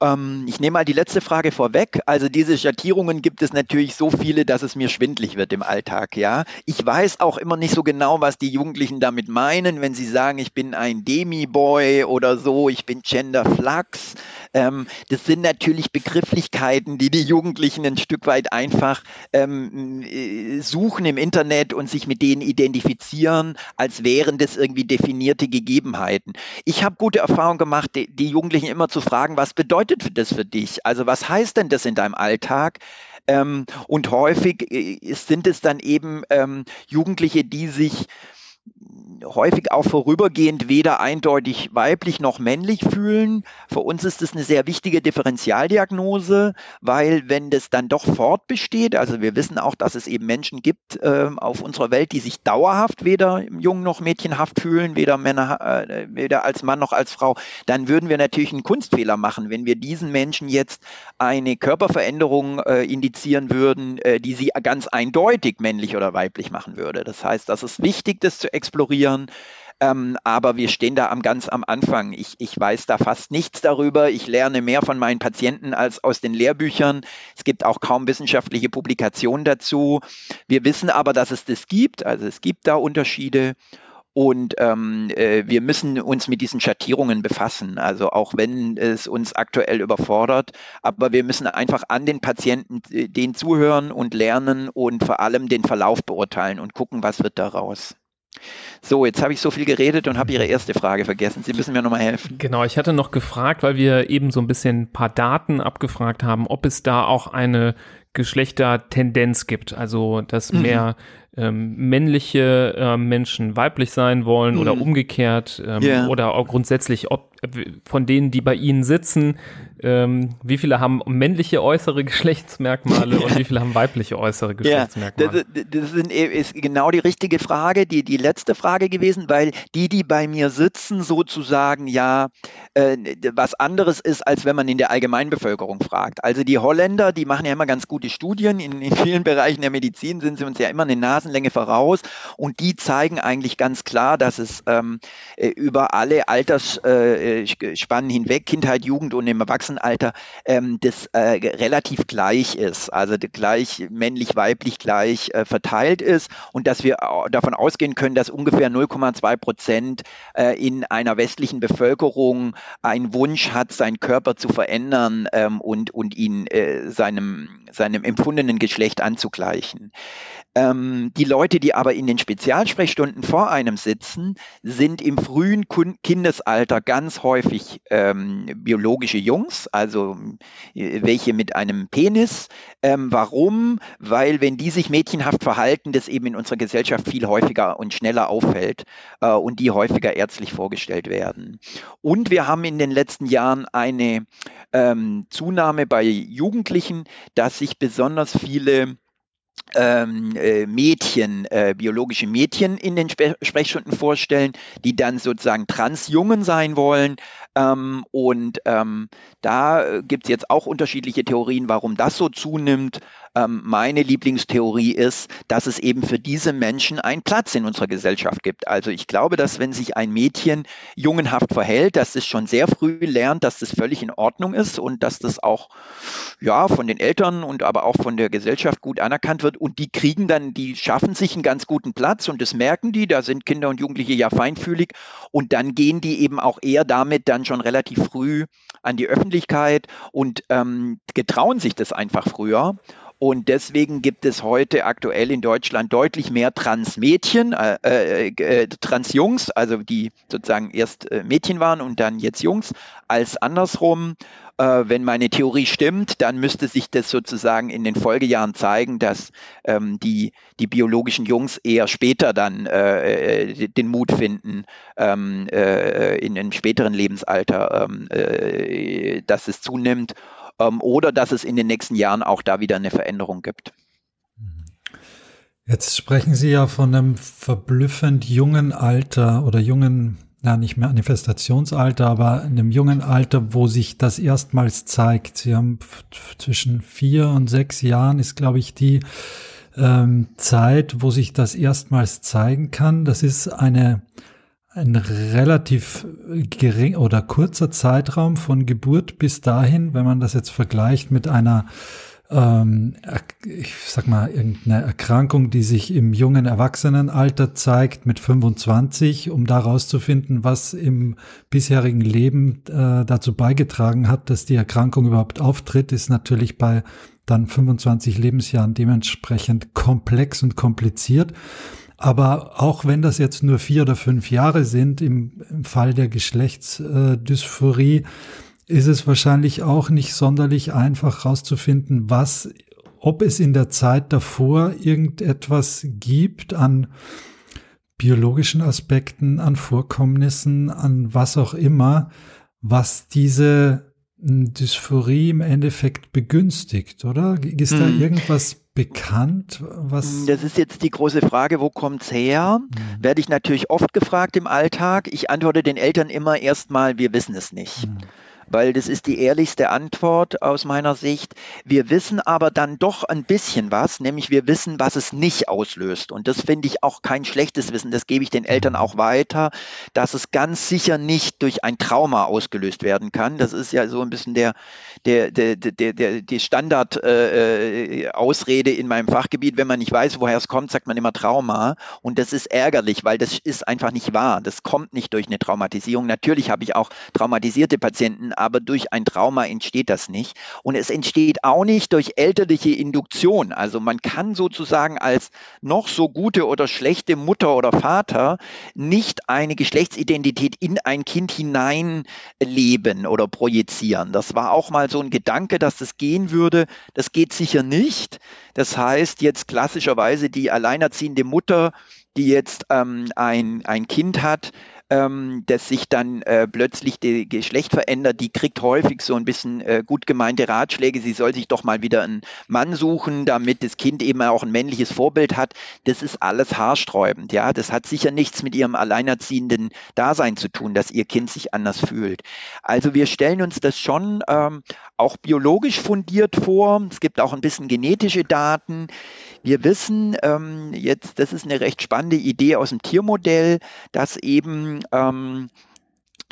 Speaker 3: Ähm, ich nehme mal die letzte Frage vorweg. Also diese Schattierungen gibt es natürlich so viele, dass es mir schwindlig wird im Alltag. Ja, ich weiß auch immer nicht so genau, was die Jugendlichen damit meinen, wenn sie sagen, ich bin ein Demi-Boy oder so, ich bin Genderflux. Ähm, das sind natürlich Begrifflichkeiten, die die Jugendlichen ein Stück weit einfach ähm, äh, suchen im Internet und sich mit denen identifizieren, als wären das irgendwie definierte Gegebenheiten. Ich habe gute Erfahrungen gemacht, die, die Jugendlichen immer zu fragen, was bedeutet das für dich? Also was heißt denn das in deinem Alltag? Ähm, und häufig äh, sind es dann eben ähm, Jugendliche, die sich häufig auch vorübergehend weder eindeutig weiblich noch männlich fühlen. Für uns ist das eine sehr wichtige Differentialdiagnose, weil wenn das dann doch fortbesteht, also wir wissen auch, dass es eben Menschen gibt äh, auf unserer Welt, die sich dauerhaft weder jung noch mädchenhaft fühlen, weder Männer, äh, weder als Mann noch als Frau, dann würden wir natürlich einen Kunstfehler machen, wenn wir diesen Menschen jetzt eine Körperveränderung äh, indizieren würden, äh, die sie ganz eindeutig männlich oder weiblich machen würde. Das heißt, das ist wichtig, das zu explorieren. Ähm, aber wir stehen da am ganz am Anfang. Ich, ich weiß da fast nichts darüber. Ich lerne mehr von meinen Patienten als aus den Lehrbüchern. Es gibt auch kaum wissenschaftliche Publikationen dazu. Wir wissen aber, dass es das gibt. Also es gibt da Unterschiede. Und ähm, äh, wir müssen uns mit diesen Schattierungen befassen, also auch wenn es uns aktuell überfordert. Aber wir müssen einfach an den Patienten äh, den zuhören und lernen und vor allem den Verlauf beurteilen und gucken, was wird daraus. So, jetzt habe ich so viel geredet und habe Ihre erste Frage vergessen. Sie müssen mir nochmal helfen.
Speaker 1: Genau, ich hatte noch gefragt, weil wir eben so ein bisschen ein paar Daten abgefragt haben, ob es da auch eine Geschlechtertendenz gibt, also dass mhm. mehr ähm, männliche äh, Menschen weiblich sein wollen mhm. oder umgekehrt ähm, yeah. oder auch grundsätzlich, ob von denen, die bei Ihnen sitzen, ähm, wie viele haben männliche äußere Geschlechtsmerkmale und wie viele haben weibliche äußere Geschlechtsmerkmale?
Speaker 3: Ja, das, das sind, e, ist genau die richtige Frage, die, die letzte Frage gewesen, weil die, die bei mir sitzen, sozusagen ja äh, was anderes ist, als wenn man in der Allgemeinbevölkerung fragt. Also die Holländer, die machen ja immer ganz gute Studien. In, in vielen Bereichen der Medizin sind sie uns ja immer eine Nasenlänge voraus und die zeigen eigentlich ganz klar, dass es ähm, äh, über alle Altersspannen äh, hinweg, Kindheit, Jugend und im Erwachsenen Erwachsenenalter ähm, das äh, relativ gleich ist, also gleich männlich, weiblich gleich äh, verteilt ist. Und dass wir davon ausgehen können, dass ungefähr 0,2 Prozent äh, in einer westlichen Bevölkerung einen Wunsch hat, seinen Körper zu verändern ähm, und, und ihn äh, seinem, seinem empfundenen Geschlecht anzugleichen. Ähm, die Leute, die aber in den Spezialsprechstunden vor einem sitzen, sind im frühen Kindesalter ganz häufig ähm, biologische Jungs Also äh, welche mit einem Penis. Ähm, warum? Weil wenn die sich mädchenhaft verhalten, das eben in unserer Gesellschaft viel häufiger und schneller auffällt äh, und die häufiger ärztlich vorgestellt werden. Und wir haben in den letzten Jahren eine ähm, Zunahme bei Jugendlichen, dass sich besonders viele ähm, äh, Mädchen, äh, biologische Mädchen in den Spe Sprechstunden vorstellen, die dann sozusagen Transjungen sein wollen. Ähm, und ähm, da gibt es jetzt auch unterschiedliche Theorien, warum das so zunimmt. Ähm, meine Lieblingstheorie ist, dass es eben für diese Menschen einen Platz in unserer Gesellschaft gibt. Also ich glaube, dass wenn sich ein Mädchen jungenhaft verhält, dass es schon sehr früh lernt, dass das völlig in Ordnung ist und dass das auch ja von den Eltern und aber auch von der Gesellschaft gut anerkannt wird und die kriegen dann, die schaffen sich einen ganz guten Platz und das merken die, da sind Kinder und Jugendliche ja feinfühlig und dann gehen die eben auch eher damit dann schon relativ früh an die Öffentlichkeit und ähm, getrauen sich das einfach früher. Und deswegen gibt es heute aktuell in Deutschland deutlich mehr Transmädchen, äh, äh, äh, Transjungs, also die sozusagen erst äh, Mädchen waren und dann jetzt Jungs, als andersrum. Äh, wenn meine Theorie stimmt, dann müsste sich das sozusagen in den Folgejahren zeigen, dass ähm, die, die biologischen Jungs eher später dann äh, äh den Mut finden, ähm, äh, in einem späteren Lebensalter, ähm, äh, dass es zunimmt ähm, oder dass es in den nächsten Jahren auch da wieder eine Veränderung gibt.
Speaker 2: Jetzt sprechen Sie ja von einem verblüffend jungen Alter oder jungen, ja nicht Manifestationsalter, aber einem jungen Alter, wo sich das erstmals zeigt. Sie haben zwischen vier und sechs Jahren ist, glaube ich, die ähm, Zeit, wo sich das erstmals zeigen kann. Das ist eine ein relativ gering oder kurzer Zeitraum von Geburt bis dahin, wenn man das jetzt vergleicht mit einer, ähm, ich sag mal, irgendeine Erkrankung, die sich im jungen Erwachsenenalter zeigt mit 25, um da rauszufinden, was im bisherigen Leben äh, dazu beigetragen hat, dass die Erkrankung überhaupt auftritt, ist natürlich bei dann 25 Lebensjahren dementsprechend komplex und kompliziert. Aber auch wenn das jetzt nur vier oder fünf Jahre sind, im, im Fall der Geschlechtsdysphorie, ist es wahrscheinlich auch nicht sonderlich einfach herauszufinden, was, ob es in der Zeit davor irgendetwas gibt an biologischen Aspekten, an Vorkommnissen, an was auch immer, was diese Dysphorie im Endeffekt begünstigt, oder? Ist da hm. irgendwas bekannt? Was?
Speaker 3: Das ist jetzt die große Frage, wo kommt's her? Mhm. Werde ich natürlich oft gefragt im Alltag. Ich antworte den Eltern immer erstmal, wir wissen es nicht. Mhm weil das ist die ehrlichste Antwort aus meiner Sicht. Wir wissen aber dann doch ein bisschen was, nämlich wir wissen, was es nicht auslöst. Und das finde ich auch kein schlechtes Wissen, das gebe ich den Eltern auch weiter, dass es ganz sicher nicht durch ein Trauma ausgelöst werden kann. Das ist ja so ein bisschen der, der, der, der, der die Standard-Ausrede äh, in meinem Fachgebiet. Wenn man nicht weiß, woher es kommt, sagt man immer Trauma. Und das ist ärgerlich, weil das ist einfach nicht wahr. Das kommt nicht durch eine Traumatisierung. Natürlich habe ich auch traumatisierte Patienten, aber durch ein Trauma entsteht das nicht. Und es entsteht auch nicht durch elterliche Induktion. Also man kann sozusagen als noch so gute oder schlechte Mutter oder Vater nicht eine Geschlechtsidentität in ein Kind hineinleben oder projizieren. Das war auch mal so ein Gedanke, dass das gehen würde. Das geht sicher nicht. Das heißt, jetzt klassischerweise die alleinerziehende Mutter, die jetzt ähm, ein, ein Kind hat, ähm, dass sich dann äh, plötzlich das Geschlecht verändert, die kriegt häufig so ein bisschen äh, gut gemeinte Ratschläge, sie soll sich doch mal wieder einen Mann suchen, damit das Kind eben auch ein männliches Vorbild hat. Das ist alles haarsträubend, ja. Das hat sicher nichts mit ihrem alleinerziehenden Dasein zu tun, dass ihr Kind sich anders fühlt. Also wir stellen uns das schon ähm, auch biologisch fundiert vor. Es gibt auch ein bisschen genetische Daten. Wir wissen ähm, jetzt, das ist eine recht spannende Idee aus dem Tiermodell, dass eben ähm,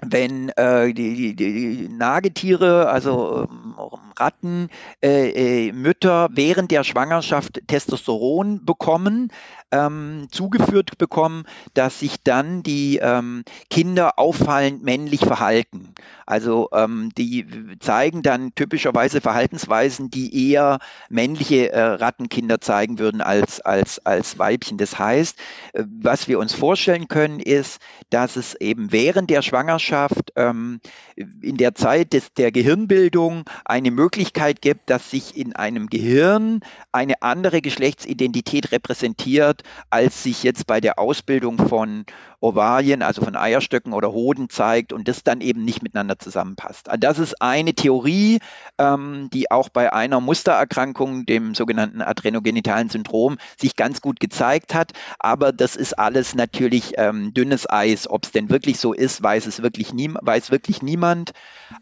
Speaker 3: wenn äh, die, die, die Nagetiere, also ähm, Ratten, äh, äh, Mütter während der Schwangerschaft Testosteron bekommen, ähm, zugeführt bekommen, dass sich dann die ähm, Kinder auffallend männlich verhalten. Also ähm, die zeigen dann typischerweise Verhaltensweisen, die eher männliche äh, Rattenkinder zeigen würden als, als, als Weibchen. Das heißt, äh, was wir uns vorstellen können, ist, dass es eben während der Schwangerschaft ähm, in der Zeit des, der Gehirnbildung eine Möglichkeit gibt, dass sich in einem Gehirn eine andere Geschlechtsidentität repräsentiert, als sich jetzt bei der Ausbildung von Ovarien, also von Eierstöcken oder Hoden zeigt und das dann eben nicht miteinander zusammenpasst. Also das ist eine Theorie, ähm, die auch bei einer Mustererkrankung, dem sogenannten adrenogenitalen Syndrom, sich ganz gut gezeigt hat. Aber das ist alles natürlich ähm, dünnes Eis. Ob es denn wirklich so ist, weiß es wirklich, nie, weiß wirklich niemand.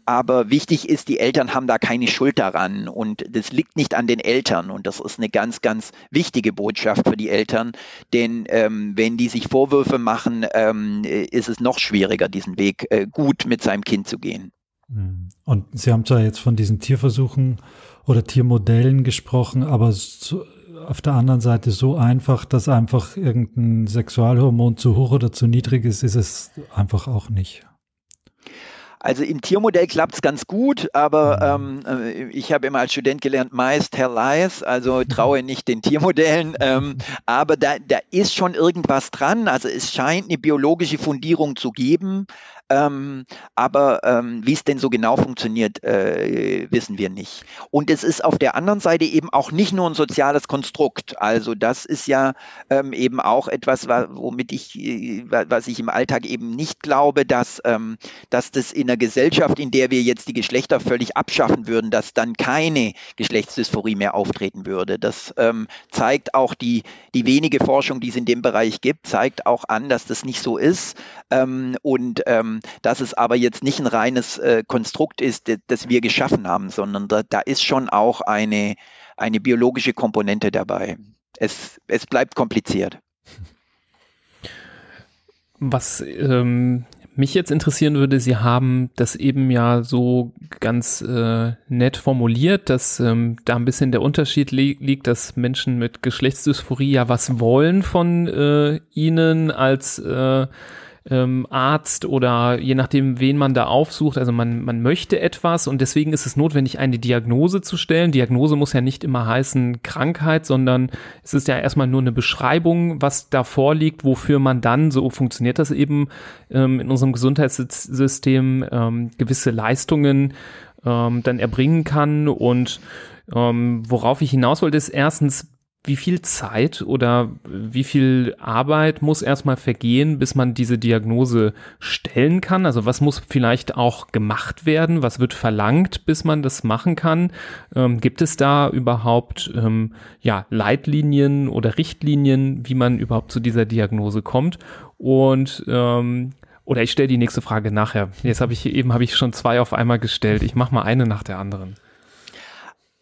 Speaker 3: Aber wichtig ist, die Eltern haben da keine Schuld daran und das liegt nicht an den Eltern und das ist eine ganz, ganz wichtige Botschaft für die Eltern, denn ähm, wenn die sich Vorwürfe machen, ähm, ist es noch schwieriger, diesen Weg äh, gut mit seinem Kind zu gehen.
Speaker 2: Hm. Und Sie haben zwar jetzt von diesen Tierversuchen oder Tiermodellen gesprochen, aber so, auf der anderen Seite so einfach, dass einfach irgendein Sexualhormon zu hoch oder zu niedrig ist, ist es einfach auch nicht.
Speaker 3: Also im Tiermodell klappt es ganz gut, aber mhm. ähm, äh, ich habe immer als Student gelernt, meist tell lies, also mhm. traue nicht den Tiermodellen. Ähm, aber da, da ist schon irgendwas dran. Also es scheint eine biologische Fundierung zu geben. Ähm, aber ähm, wie es denn so genau funktioniert, äh, wissen wir nicht. Und es ist auf der anderen Seite eben auch nicht nur ein soziales Konstrukt. Also das ist ja ähm, eben auch etwas, womit ich, äh, was ich im Alltag eben nicht glaube, dass, ähm, dass das in einer Gesellschaft, in der wir jetzt die Geschlechter völlig abschaffen würden, dass dann keine Geschlechtsdysphorie mehr auftreten würde. Das ähm, zeigt auch die, die wenige Forschung, die es in dem Bereich gibt, zeigt auch an, dass das nicht so ist. Ähm, und ähm, dass es aber jetzt nicht ein reines äh, Konstrukt ist, das wir geschaffen haben, sondern da, da ist schon auch eine, eine biologische Komponente dabei. Es, es bleibt kompliziert.
Speaker 1: Was ähm, mich jetzt interessieren würde, Sie haben das eben ja so ganz äh, nett formuliert, dass ähm, da ein bisschen der Unterschied li liegt, dass Menschen mit Geschlechtsdysphorie ja was wollen von äh, Ihnen als äh, ähm, Arzt oder je nachdem, wen man da aufsucht. Also man, man möchte etwas und deswegen ist es notwendig, eine Diagnose zu stellen. Diagnose muss ja nicht immer heißen Krankheit, sondern es ist ja erstmal nur eine Beschreibung, was da vorliegt, wofür man dann, so funktioniert das eben ähm, in unserem Gesundheitssystem, ähm, gewisse Leistungen ähm, dann erbringen kann und ähm, worauf ich hinaus wollte, ist erstens, wie viel Zeit oder wie viel Arbeit muss erstmal vergehen, bis man diese Diagnose stellen kann? Also was muss vielleicht auch gemacht werden? Was wird verlangt, bis man das machen kann? Ähm, gibt es da überhaupt ähm, ja, Leitlinien oder Richtlinien, wie man überhaupt zu dieser Diagnose kommt? Und ähm, oder ich stelle die nächste Frage nachher. Jetzt habe ich eben habe ich schon zwei auf einmal gestellt. Ich mache mal eine nach der anderen.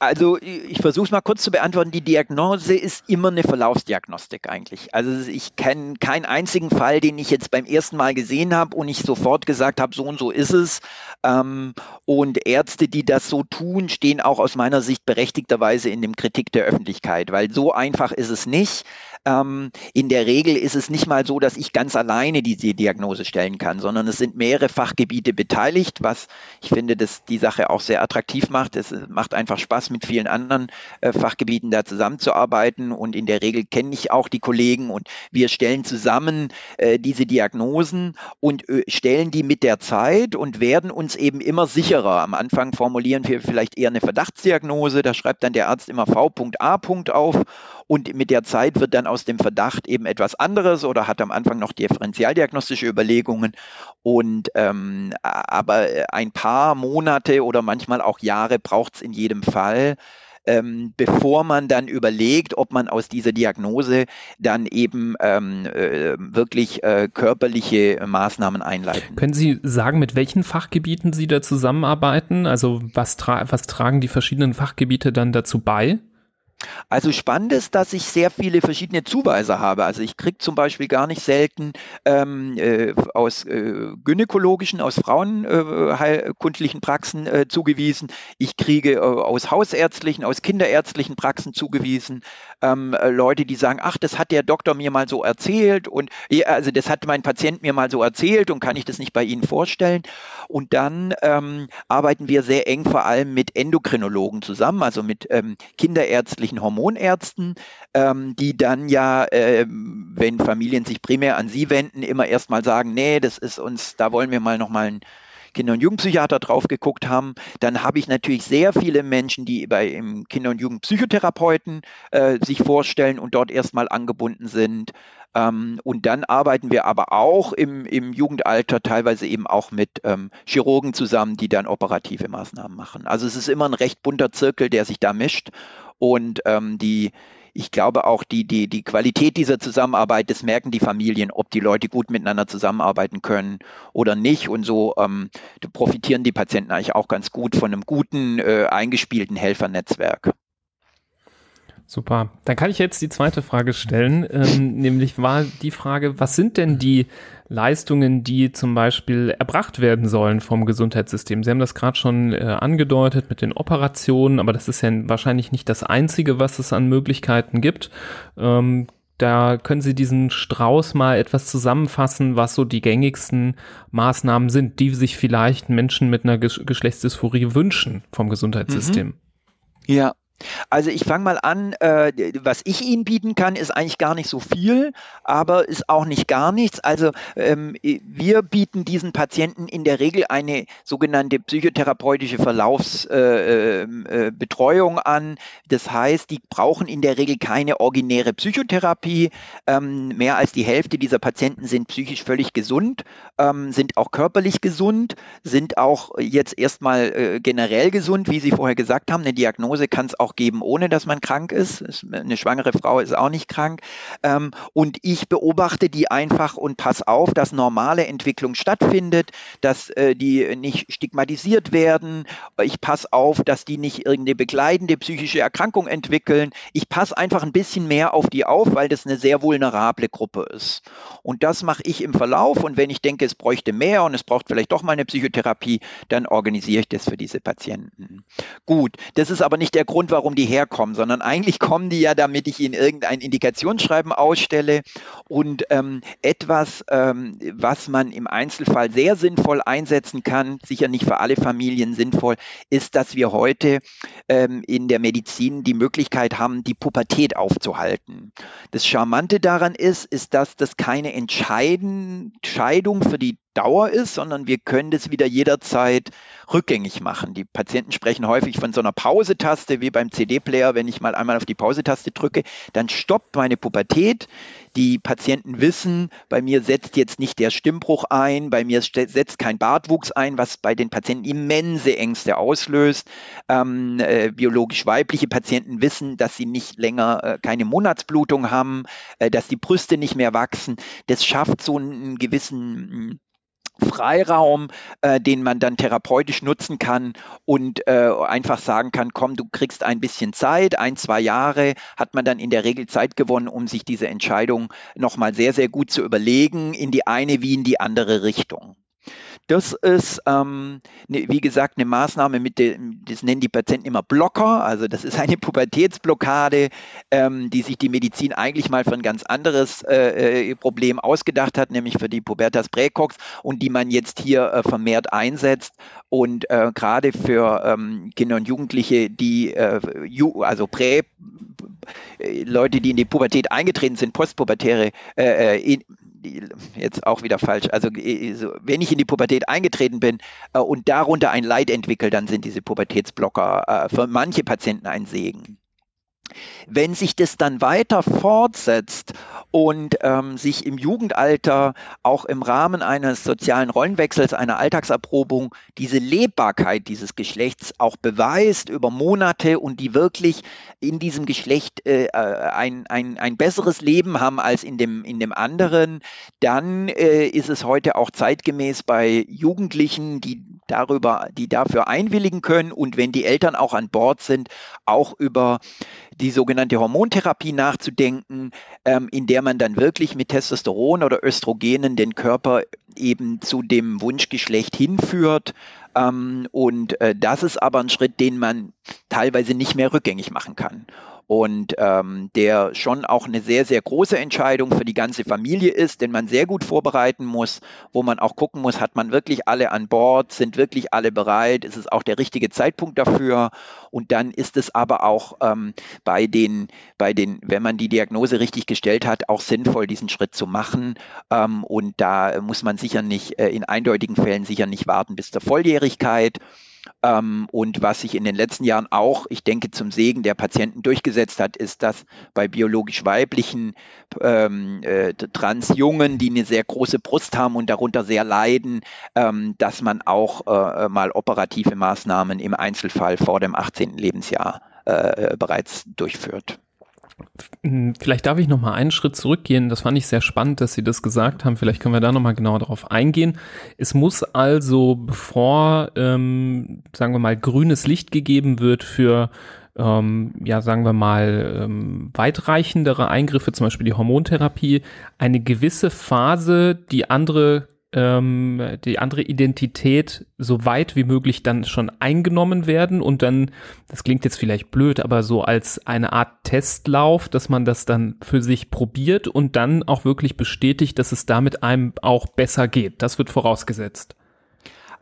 Speaker 3: Also ich versuche es mal kurz zu beantworten. Die Diagnose ist immer eine Verlaufsdiagnostik eigentlich. Also ich kenne keinen einzigen Fall, den ich jetzt beim ersten Mal gesehen habe und ich sofort gesagt habe, so und so ist es. Ähm, und Ärzte, die das so tun, stehen auch aus meiner Sicht berechtigterweise in dem Kritik der Öffentlichkeit, weil so einfach ist es nicht. Ähm, in der Regel ist es nicht mal so, dass ich ganz alleine diese Diagnose stellen kann, sondern es sind mehrere Fachgebiete beteiligt, was ich finde, dass die Sache auch sehr attraktiv macht. Es macht einfach Spaß, mit vielen anderen äh, Fachgebieten da zusammenzuarbeiten und in der Regel kenne ich auch die Kollegen und wir stellen zusammen äh, diese Diagnosen und äh, stellen die mit der Zeit und werden uns eben immer sicherer. Am Anfang formulieren wir vielleicht eher eine Verdachtsdiagnose, da schreibt dann der Arzt immer V.A. auf und mit der Zeit wird dann aus dem Verdacht eben etwas anderes oder hat am Anfang noch differentialdiagnostische Überlegungen. Und ähm, aber ein paar Monate oder manchmal auch Jahre braucht es in jedem Fall. Ähm, bevor man dann überlegt, ob man aus dieser Diagnose dann eben ähm, äh, wirklich äh, körperliche Maßnahmen einleiten.
Speaker 1: Können Sie sagen, mit welchen Fachgebieten Sie da zusammenarbeiten? Also was, tra was tragen die verschiedenen Fachgebiete dann dazu bei?
Speaker 3: Also spannend ist, dass ich sehr viele verschiedene Zuweise habe. Also ich kriege zum Beispiel gar nicht selten ähm, äh, aus äh, gynäkologischen, aus frauenkundlichen äh, Praxen äh, zugewiesen. Ich kriege äh, aus hausärztlichen, aus kinderärztlichen Praxen zugewiesen. Ähm, äh, Leute, die sagen, ach, das hat der Doktor mir mal so erzählt und also das hat mein Patient mir mal so erzählt und kann ich das nicht bei Ihnen vorstellen. Und dann ähm, arbeiten wir sehr eng vor allem mit Endokrinologen zusammen, also mit ähm, kinderärztlichen Hormonärzten, ähm, die dann ja, äh, wenn Familien sich primär an sie wenden, immer erstmal sagen, nee, das ist uns, da wollen wir mal nochmal einen Kinder- und Jugendpsychiater drauf geguckt haben. Dann habe ich natürlich sehr viele Menschen, die bei im Kinder- und Jugendpsychotherapeuten äh, sich vorstellen und dort erstmal angebunden sind. Ähm, und dann arbeiten wir aber auch im, im Jugendalter teilweise eben auch mit ähm, Chirurgen zusammen, die dann operative Maßnahmen machen. Also es ist immer ein recht bunter Zirkel, der sich da mischt. Und ähm, die, ich glaube auch die, die, die Qualität dieser Zusammenarbeit, das merken die Familien, ob die Leute gut miteinander zusammenarbeiten können oder nicht. Und so ähm, profitieren die Patienten eigentlich auch ganz gut von einem guten, äh, eingespielten Helfernetzwerk.
Speaker 1: Super. Dann kann ich jetzt die zweite Frage stellen, ähm, nämlich war die Frage, was sind denn die Leistungen, die zum Beispiel erbracht werden sollen vom Gesundheitssystem? Sie haben das gerade schon äh, angedeutet mit den Operationen, aber das ist ja wahrscheinlich nicht das Einzige, was es an Möglichkeiten gibt. Ähm, da können Sie diesen Strauß mal etwas zusammenfassen, was so die gängigsten Maßnahmen sind, die sich vielleicht Menschen mit einer Geschlechtsdysphorie wünschen vom Gesundheitssystem. Mhm.
Speaker 3: Ja, also ich fange mal an, äh, was ich Ihnen bieten kann, ist eigentlich gar nicht so viel, aber ist auch nicht gar nichts. Also ähm, wir bieten diesen Patienten in der Regel eine sogenannte psychotherapeutische Verlaufsbetreuung äh, äh, an. Das heißt, die brauchen in der Regel keine originäre Psychotherapie. Ähm, mehr als die Hälfte dieser Patienten sind psychisch völlig gesund, ähm, sind auch körperlich gesund, sind auch jetzt erstmal äh, generell gesund, wie Sie vorher gesagt haben. Eine Diagnose kann es auch auch geben, ohne dass man krank ist. Eine schwangere Frau ist auch nicht krank. Ähm, und ich beobachte die einfach und pass auf, dass normale Entwicklung stattfindet, dass äh, die nicht stigmatisiert werden. Ich passe auf, dass die nicht irgendeine begleitende psychische Erkrankung entwickeln. Ich passe einfach ein bisschen mehr auf die auf, weil das eine sehr vulnerable Gruppe ist. Und das mache ich im Verlauf. Und wenn ich denke, es bräuchte mehr und es braucht vielleicht doch mal eine Psychotherapie, dann organisiere ich das für diese Patienten. Gut, das ist aber nicht der Grund, warum die herkommen, sondern eigentlich kommen die ja, damit ich ihnen irgendein Indikationsschreiben ausstelle und ähm, etwas, ähm, was man im Einzelfall sehr sinnvoll einsetzen kann, sicher nicht für alle Familien sinnvoll, ist, dass wir heute ähm, in der Medizin die Möglichkeit haben, die Pubertät aufzuhalten. Das Charmante daran ist, ist, dass das keine Entscheidung für die Dauer ist, sondern wir können das wieder jederzeit rückgängig machen. Die Patienten sprechen häufig von so einer Pausetaste wie beim CD-Player. Wenn ich mal einmal auf die Pausetaste drücke, dann stoppt meine Pubertät. Die Patienten wissen, bei mir setzt jetzt nicht der Stimmbruch ein, bei mir setzt kein Bartwuchs ein, was bei den Patienten immense Ängste auslöst. Ähm, äh, biologisch weibliche Patienten wissen, dass sie nicht länger äh, keine Monatsblutung haben, äh, dass die Brüste nicht mehr wachsen. Das schafft so einen gewissen Freiraum, äh, den man dann therapeutisch nutzen kann und äh, einfach sagen kann, komm, du kriegst ein bisschen Zeit, ein, zwei Jahre hat man dann in der Regel Zeit gewonnen, um sich diese Entscheidung nochmal sehr, sehr gut zu überlegen, in die eine wie in die andere Richtung. Das ist, ähm, ne, wie gesagt, eine Maßnahme, mit der, das nennen die Patienten immer Blocker. Also das ist eine Pubertätsblockade, ähm, die sich die Medizin eigentlich mal für ein ganz anderes äh, äh, Problem ausgedacht hat, nämlich für die Pubertas praecox und die man jetzt hier äh, vermehrt einsetzt. Und äh, gerade für ähm, Kinder und Jugendliche, die äh, ju also prä äh, Leute, die in die Pubertät eingetreten sind, postpubertäre in, jetzt auch wieder falsch. Also äh, wenn ich in die Pubertät eingetreten bin äh, und darunter ein Leid entwickle, dann sind diese Pubertätsblocker äh, für manche Patienten ein Segen. Wenn sich das dann weiter fortsetzt und ähm, sich im Jugendalter auch im Rahmen eines sozialen Rollenwechsels, einer Alltagserprobung, diese Lebbarkeit dieses Geschlechts auch beweist über Monate und die wirklich in diesem Geschlecht äh, ein, ein, ein besseres Leben haben als in dem, in dem anderen, dann äh, ist es heute auch zeitgemäß bei Jugendlichen, die darüber, die dafür einwilligen können und wenn die Eltern auch an Bord sind, auch über die sogenannte Hormontherapie nachzudenken, ähm, in der man dann wirklich mit Testosteron oder Östrogenen den Körper eben zu dem Wunschgeschlecht hinführt. Ähm, und äh, das ist aber ein Schritt, den man teilweise nicht mehr rückgängig machen kann und ähm, der schon auch eine sehr, sehr große Entscheidung für die ganze Familie ist, den man sehr gut vorbereiten muss, wo man auch gucken muss, hat man wirklich alle an Bord, sind wirklich alle bereit, ist es auch der richtige Zeitpunkt dafür und dann ist es aber auch ähm, bei den, bei den, wenn man die Diagnose richtig gestellt hat, auch sinnvoll, diesen Schritt zu machen ähm, und da muss man sicher nicht äh, in eindeutigen Fällen sicher nicht warten bis zur Volljährigkeit. Ähm, und was sich in den letzten Jahren auch, ich denke, zum Segen der Patienten durchgesetzt hat, ist, dass bei biologisch weiblichen ähm, äh, Transjungen, die eine sehr große Brust haben und darunter sehr leiden, ähm, dass man auch äh, mal operative Maßnahmen im Einzelfall vor dem 18. Lebensjahr äh, bereits durchführt.
Speaker 1: Vielleicht darf ich noch mal einen Schritt zurückgehen. Das fand ich sehr spannend, dass Sie das gesagt haben. Vielleicht können wir da noch mal genauer darauf eingehen. Es muss also, bevor, ähm, sagen wir mal, grünes Licht gegeben wird für ähm, ja, sagen wir mal, ähm, weitreichendere Eingriffe, zum Beispiel die Hormontherapie, eine gewisse Phase, die andere ähm, die andere Identität so weit wie möglich dann schon eingenommen werden und dann, das klingt jetzt vielleicht blöd, aber so als eine Art Testlauf, dass man das dann für sich probiert und dann auch wirklich bestätigt, dass es damit einem auch besser geht. Das wird vorausgesetzt.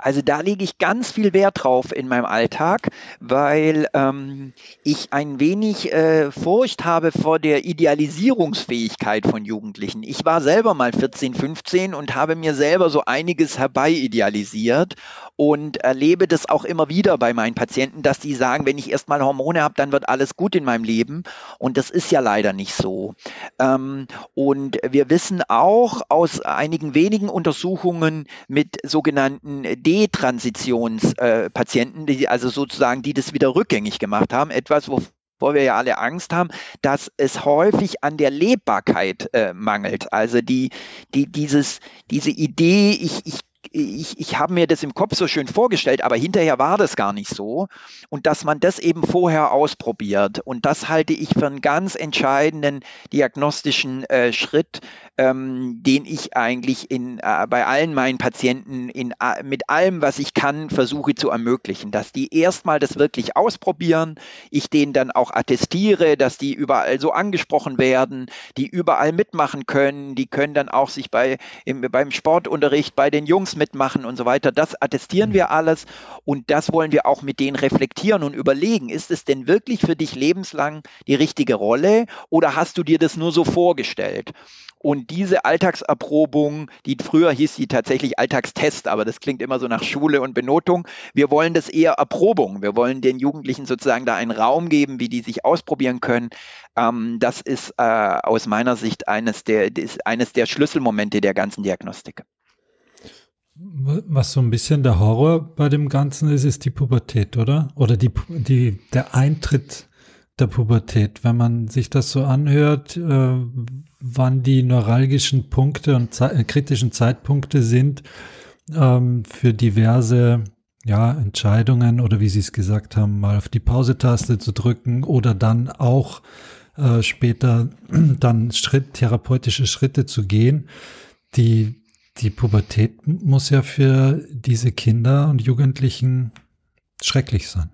Speaker 3: Also da lege ich ganz viel Wert drauf in meinem Alltag, weil ähm, ich ein wenig äh, Furcht habe vor der Idealisierungsfähigkeit von Jugendlichen. Ich war selber mal 14, 15 und habe mir selber so einiges herbeiidealisiert und erlebe das auch immer wieder bei meinen Patienten, dass die sagen, wenn ich erstmal Hormone habe, dann wird alles gut in meinem Leben. Und das ist ja leider nicht so. Ähm, und wir wissen auch aus einigen wenigen Untersuchungen mit sogenannten Detransitionspatienten, die also sozusagen, die das wieder rückgängig gemacht haben, etwas, wo wo wir ja alle Angst haben, dass es häufig an der Lebbarkeit äh, mangelt. Also die, die, dieses, diese Idee, ich, ich ich, ich habe mir das im Kopf so schön vorgestellt, aber hinterher war das gar nicht so. Und dass man das eben vorher ausprobiert. Und das halte ich für einen ganz entscheidenden diagnostischen äh, Schritt, ähm, den ich eigentlich in, äh, bei allen meinen Patienten in, äh, mit allem, was ich kann, versuche zu ermöglichen. Dass die erstmal das wirklich ausprobieren, ich denen dann auch attestiere, dass die überall so angesprochen werden, die überall mitmachen können, die können dann auch sich bei, im, beim Sportunterricht bei den Jungs mitmachen und so weiter. Das attestieren mhm. wir alles und das wollen wir auch mit denen reflektieren und überlegen, ist es denn wirklich für dich lebenslang die richtige Rolle oder hast du dir das nur so vorgestellt? Und diese Alltagserprobung, die früher hieß die tatsächlich Alltagstest, aber das klingt immer so nach Schule und Benotung. Wir wollen das eher Erprobung. Wir wollen den Jugendlichen sozusagen da einen Raum geben, wie die sich ausprobieren können. Ähm, das ist äh, aus meiner Sicht eines der, eines der Schlüsselmomente der ganzen Diagnostik.
Speaker 2: Was so ein bisschen der Horror bei dem Ganzen ist, ist die Pubertät, oder? Oder die, die, der Eintritt der Pubertät. Wenn man sich das so anhört, äh, wann die neuralgischen Punkte und ze äh, kritischen Zeitpunkte sind ähm, für diverse ja, Entscheidungen oder wie Sie es gesagt haben, mal auf die Pause-Taste zu drücken oder dann auch äh, später dann Schritt, therapeutische Schritte zu gehen, die die Pubertät muss ja für diese Kinder und Jugendlichen schrecklich sein.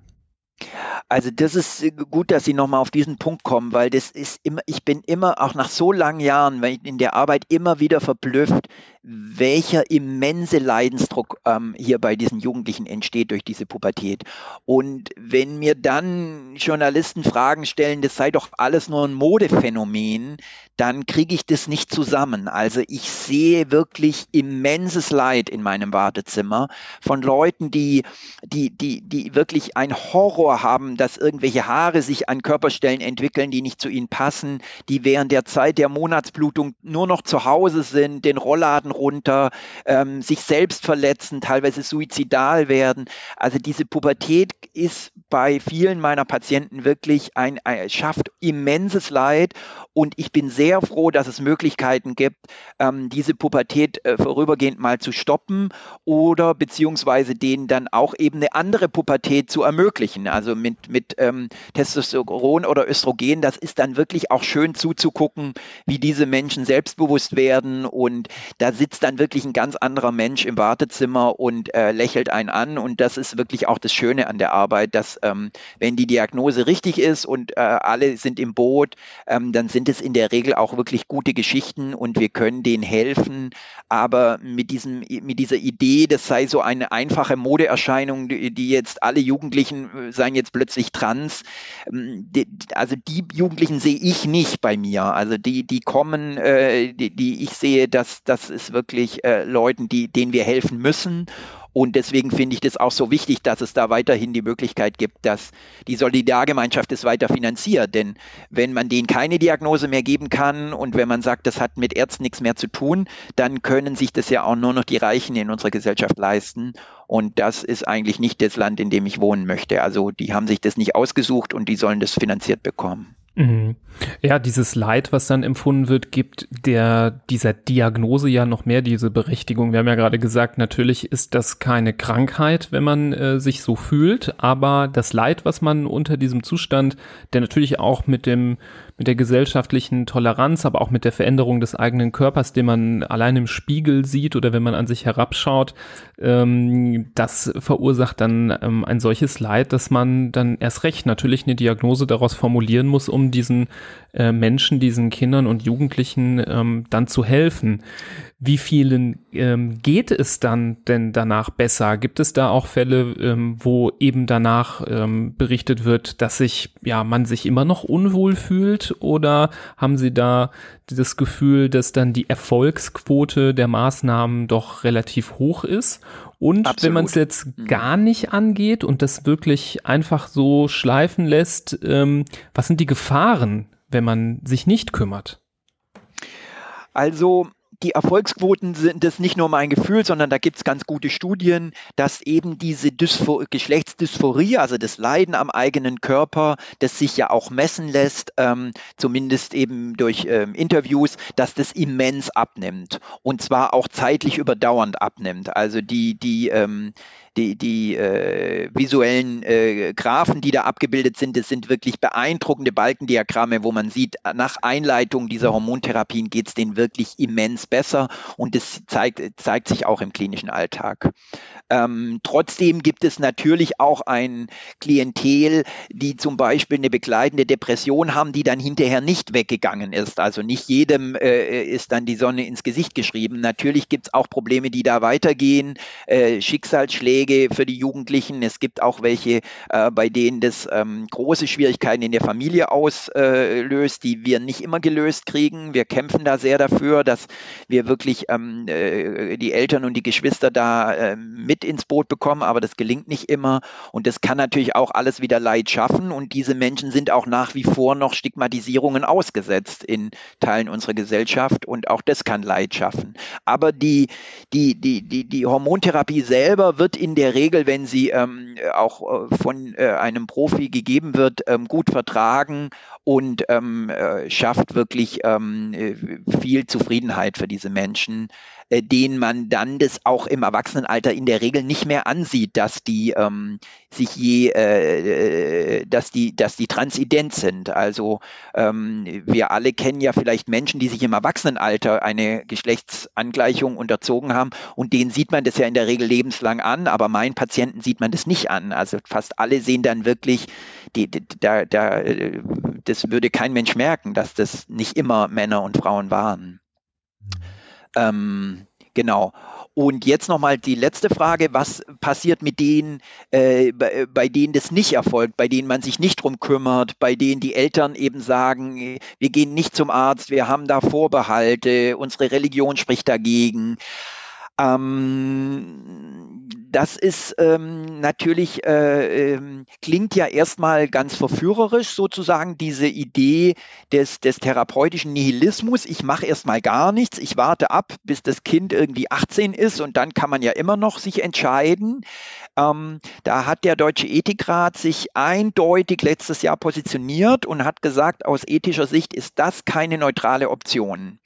Speaker 3: Also das ist gut, dass Sie nochmal auf diesen Punkt kommen, weil das ist immer, ich bin immer, auch nach so langen Jahren, wenn ich in der Arbeit immer wieder verblüfft, welcher immense Leidensdruck ähm, hier bei diesen Jugendlichen entsteht durch diese Pubertät. Und wenn mir dann Journalisten Fragen stellen, das sei doch alles nur ein Modephänomen, dann kriege ich das nicht zusammen. Also ich sehe wirklich immenses Leid in meinem Wartezimmer von Leuten, die, die, die, die wirklich einen Horror haben haben, dass irgendwelche Haare sich an Körperstellen entwickeln, die nicht zu ihnen passen, die während der Zeit der Monatsblutung nur noch zu Hause sind, den Rollladen runter, ähm, sich selbst verletzen, teilweise suizidal werden. Also diese Pubertät ist bei vielen meiner Patienten wirklich ein, ein schafft immenses Leid und ich bin sehr froh, dass es Möglichkeiten gibt, ähm, diese Pubertät äh, vorübergehend mal zu stoppen oder beziehungsweise denen dann auch eben eine andere Pubertät zu ermöglichen. Also mit, mit ähm, Testosteron oder Östrogen, das ist dann wirklich auch schön zuzugucken, wie diese Menschen selbstbewusst werden und da sitzt dann wirklich ein ganz anderer Mensch im Wartezimmer und äh, lächelt einen an und das ist wirklich auch das Schöne an der Arbeit, dass ähm, wenn die Diagnose richtig ist und äh, alle sind im Boot, ähm, dann sind es in der Regel auch wirklich gute Geschichten und wir können denen helfen, aber mit diesem mit dieser Idee, das sei so eine einfache Modeerscheinung, die, die jetzt alle Jugendlichen äh, seien jetzt plötzlich trans. Ähm, die, also die Jugendlichen sehe ich nicht bei mir. Also die, die kommen, äh, die, die ich sehe, dass das ist wirklich äh, Leuten, die, denen wir helfen müssen. Und deswegen finde ich das auch so wichtig, dass es da weiterhin die Möglichkeit gibt, dass die Solidargemeinschaft es weiter finanziert. Denn wenn man denen keine Diagnose mehr geben kann und wenn man sagt, das hat mit Ärzten nichts mehr zu tun, dann können sich das ja auch nur noch die Reichen in unserer Gesellschaft leisten. Und das ist eigentlich nicht das Land, in dem ich wohnen möchte. Also die haben sich das nicht ausgesucht und die sollen das finanziert bekommen.
Speaker 1: Mhm. Ja, dieses Leid, was dann empfunden wird, gibt der dieser Diagnose ja noch mehr diese Berechtigung. Wir haben ja gerade gesagt, natürlich ist das keine Krankheit, wenn man äh, sich so fühlt, aber das Leid, was man unter diesem Zustand, der natürlich auch mit dem mit der gesellschaftlichen Toleranz, aber auch mit der Veränderung des eigenen Körpers, den man allein im Spiegel sieht oder wenn man an sich herabschaut, ähm, das verursacht dann ähm, ein solches Leid, dass man dann erst recht natürlich eine Diagnose daraus formulieren muss, um diesen äh, Menschen, diesen Kindern und Jugendlichen ähm, dann zu helfen. Wie vielen ähm, geht es dann denn danach besser? Gibt es da auch Fälle, ähm, wo eben danach ähm, berichtet wird, dass sich ja man sich immer noch unwohl fühlt? Oder haben Sie da das Gefühl, dass dann die Erfolgsquote der Maßnahmen doch relativ hoch ist? Und Absolut. wenn man es jetzt mhm. gar nicht angeht und das wirklich einfach so schleifen lässt, ähm, was sind die Gefahren, wenn man sich nicht kümmert?
Speaker 3: Also die Erfolgsquoten sind das nicht nur mein Gefühl, sondern da gibt es ganz gute Studien, dass eben diese Dyspho Geschlechtsdysphorie, also das Leiden am eigenen Körper, das sich ja auch messen lässt, ähm, zumindest eben durch ähm, Interviews, dass das immens abnimmt und zwar auch zeitlich überdauernd abnimmt. Also die, die ähm, die, die äh, visuellen äh, Graphen, die da abgebildet sind, das sind wirklich beeindruckende Balkendiagramme, wo man sieht, nach Einleitung dieser Hormontherapien geht es denen wirklich immens besser und das zeigt, zeigt sich auch im klinischen Alltag. Ähm, trotzdem gibt es natürlich auch ein Klientel, die zum Beispiel eine begleitende Depression haben, die dann hinterher nicht weggegangen ist. Also nicht jedem äh, ist dann die Sonne ins Gesicht geschrieben. Natürlich gibt es auch Probleme, die da weitergehen, äh, Schicksalsschläge für die Jugendlichen. Es gibt auch welche, äh, bei denen das ähm, große Schwierigkeiten in der Familie auslöst, die wir nicht immer gelöst kriegen. Wir kämpfen da sehr dafür, dass wir wirklich ähm, äh, die Eltern und die Geschwister da äh, mit mit ins Boot bekommen, aber das gelingt nicht immer. Und das kann natürlich auch alles wieder Leid schaffen. Und diese Menschen sind auch nach wie vor noch Stigmatisierungen ausgesetzt in Teilen unserer Gesellschaft. Und auch das kann Leid schaffen. Aber die, die, die, die, die Hormontherapie selber wird in der Regel, wenn sie ähm, auch äh, von äh, einem Profi gegeben wird, ähm, gut vertragen und ähm, äh, schafft wirklich ähm, äh, viel Zufriedenheit für diese Menschen äh, denen man dann das auch im Erwachsenenalter in der Regel nicht mehr ansieht, dass die ähm, sich je, äh, äh, dass die, dass die transident sind. Also ähm, wir alle kennen ja vielleicht Menschen, die sich im Erwachsenenalter eine Geschlechtsangleichung unterzogen haben und denen sieht man das ja in der Regel lebenslang an, aber meinen Patienten sieht man das nicht an. Also fast alle sehen dann wirklich, die, die, da, da, äh, das würde kein Mensch merken, dass das nicht immer Männer und Frauen waren. Ähm, genau. Und jetzt nochmal die letzte Frage, was passiert mit denen, äh, bei, bei, denen das nicht erfolgt, bei denen man sich nicht drum kümmert, bei denen die Eltern eben sagen, wir gehen nicht zum Arzt, wir haben da Vorbehalte, unsere Religion spricht dagegen. Ähm, das ist ähm, natürlich, äh, ähm, klingt ja erstmal ganz verführerisch sozusagen, diese Idee des, des therapeutischen Nihilismus. Ich mache erstmal gar nichts, ich warte ab, bis das Kind irgendwie 18 ist und dann kann man ja immer noch sich entscheiden. Ähm, da hat der Deutsche Ethikrat sich eindeutig letztes Jahr positioniert und hat gesagt, aus ethischer Sicht ist das keine neutrale Option.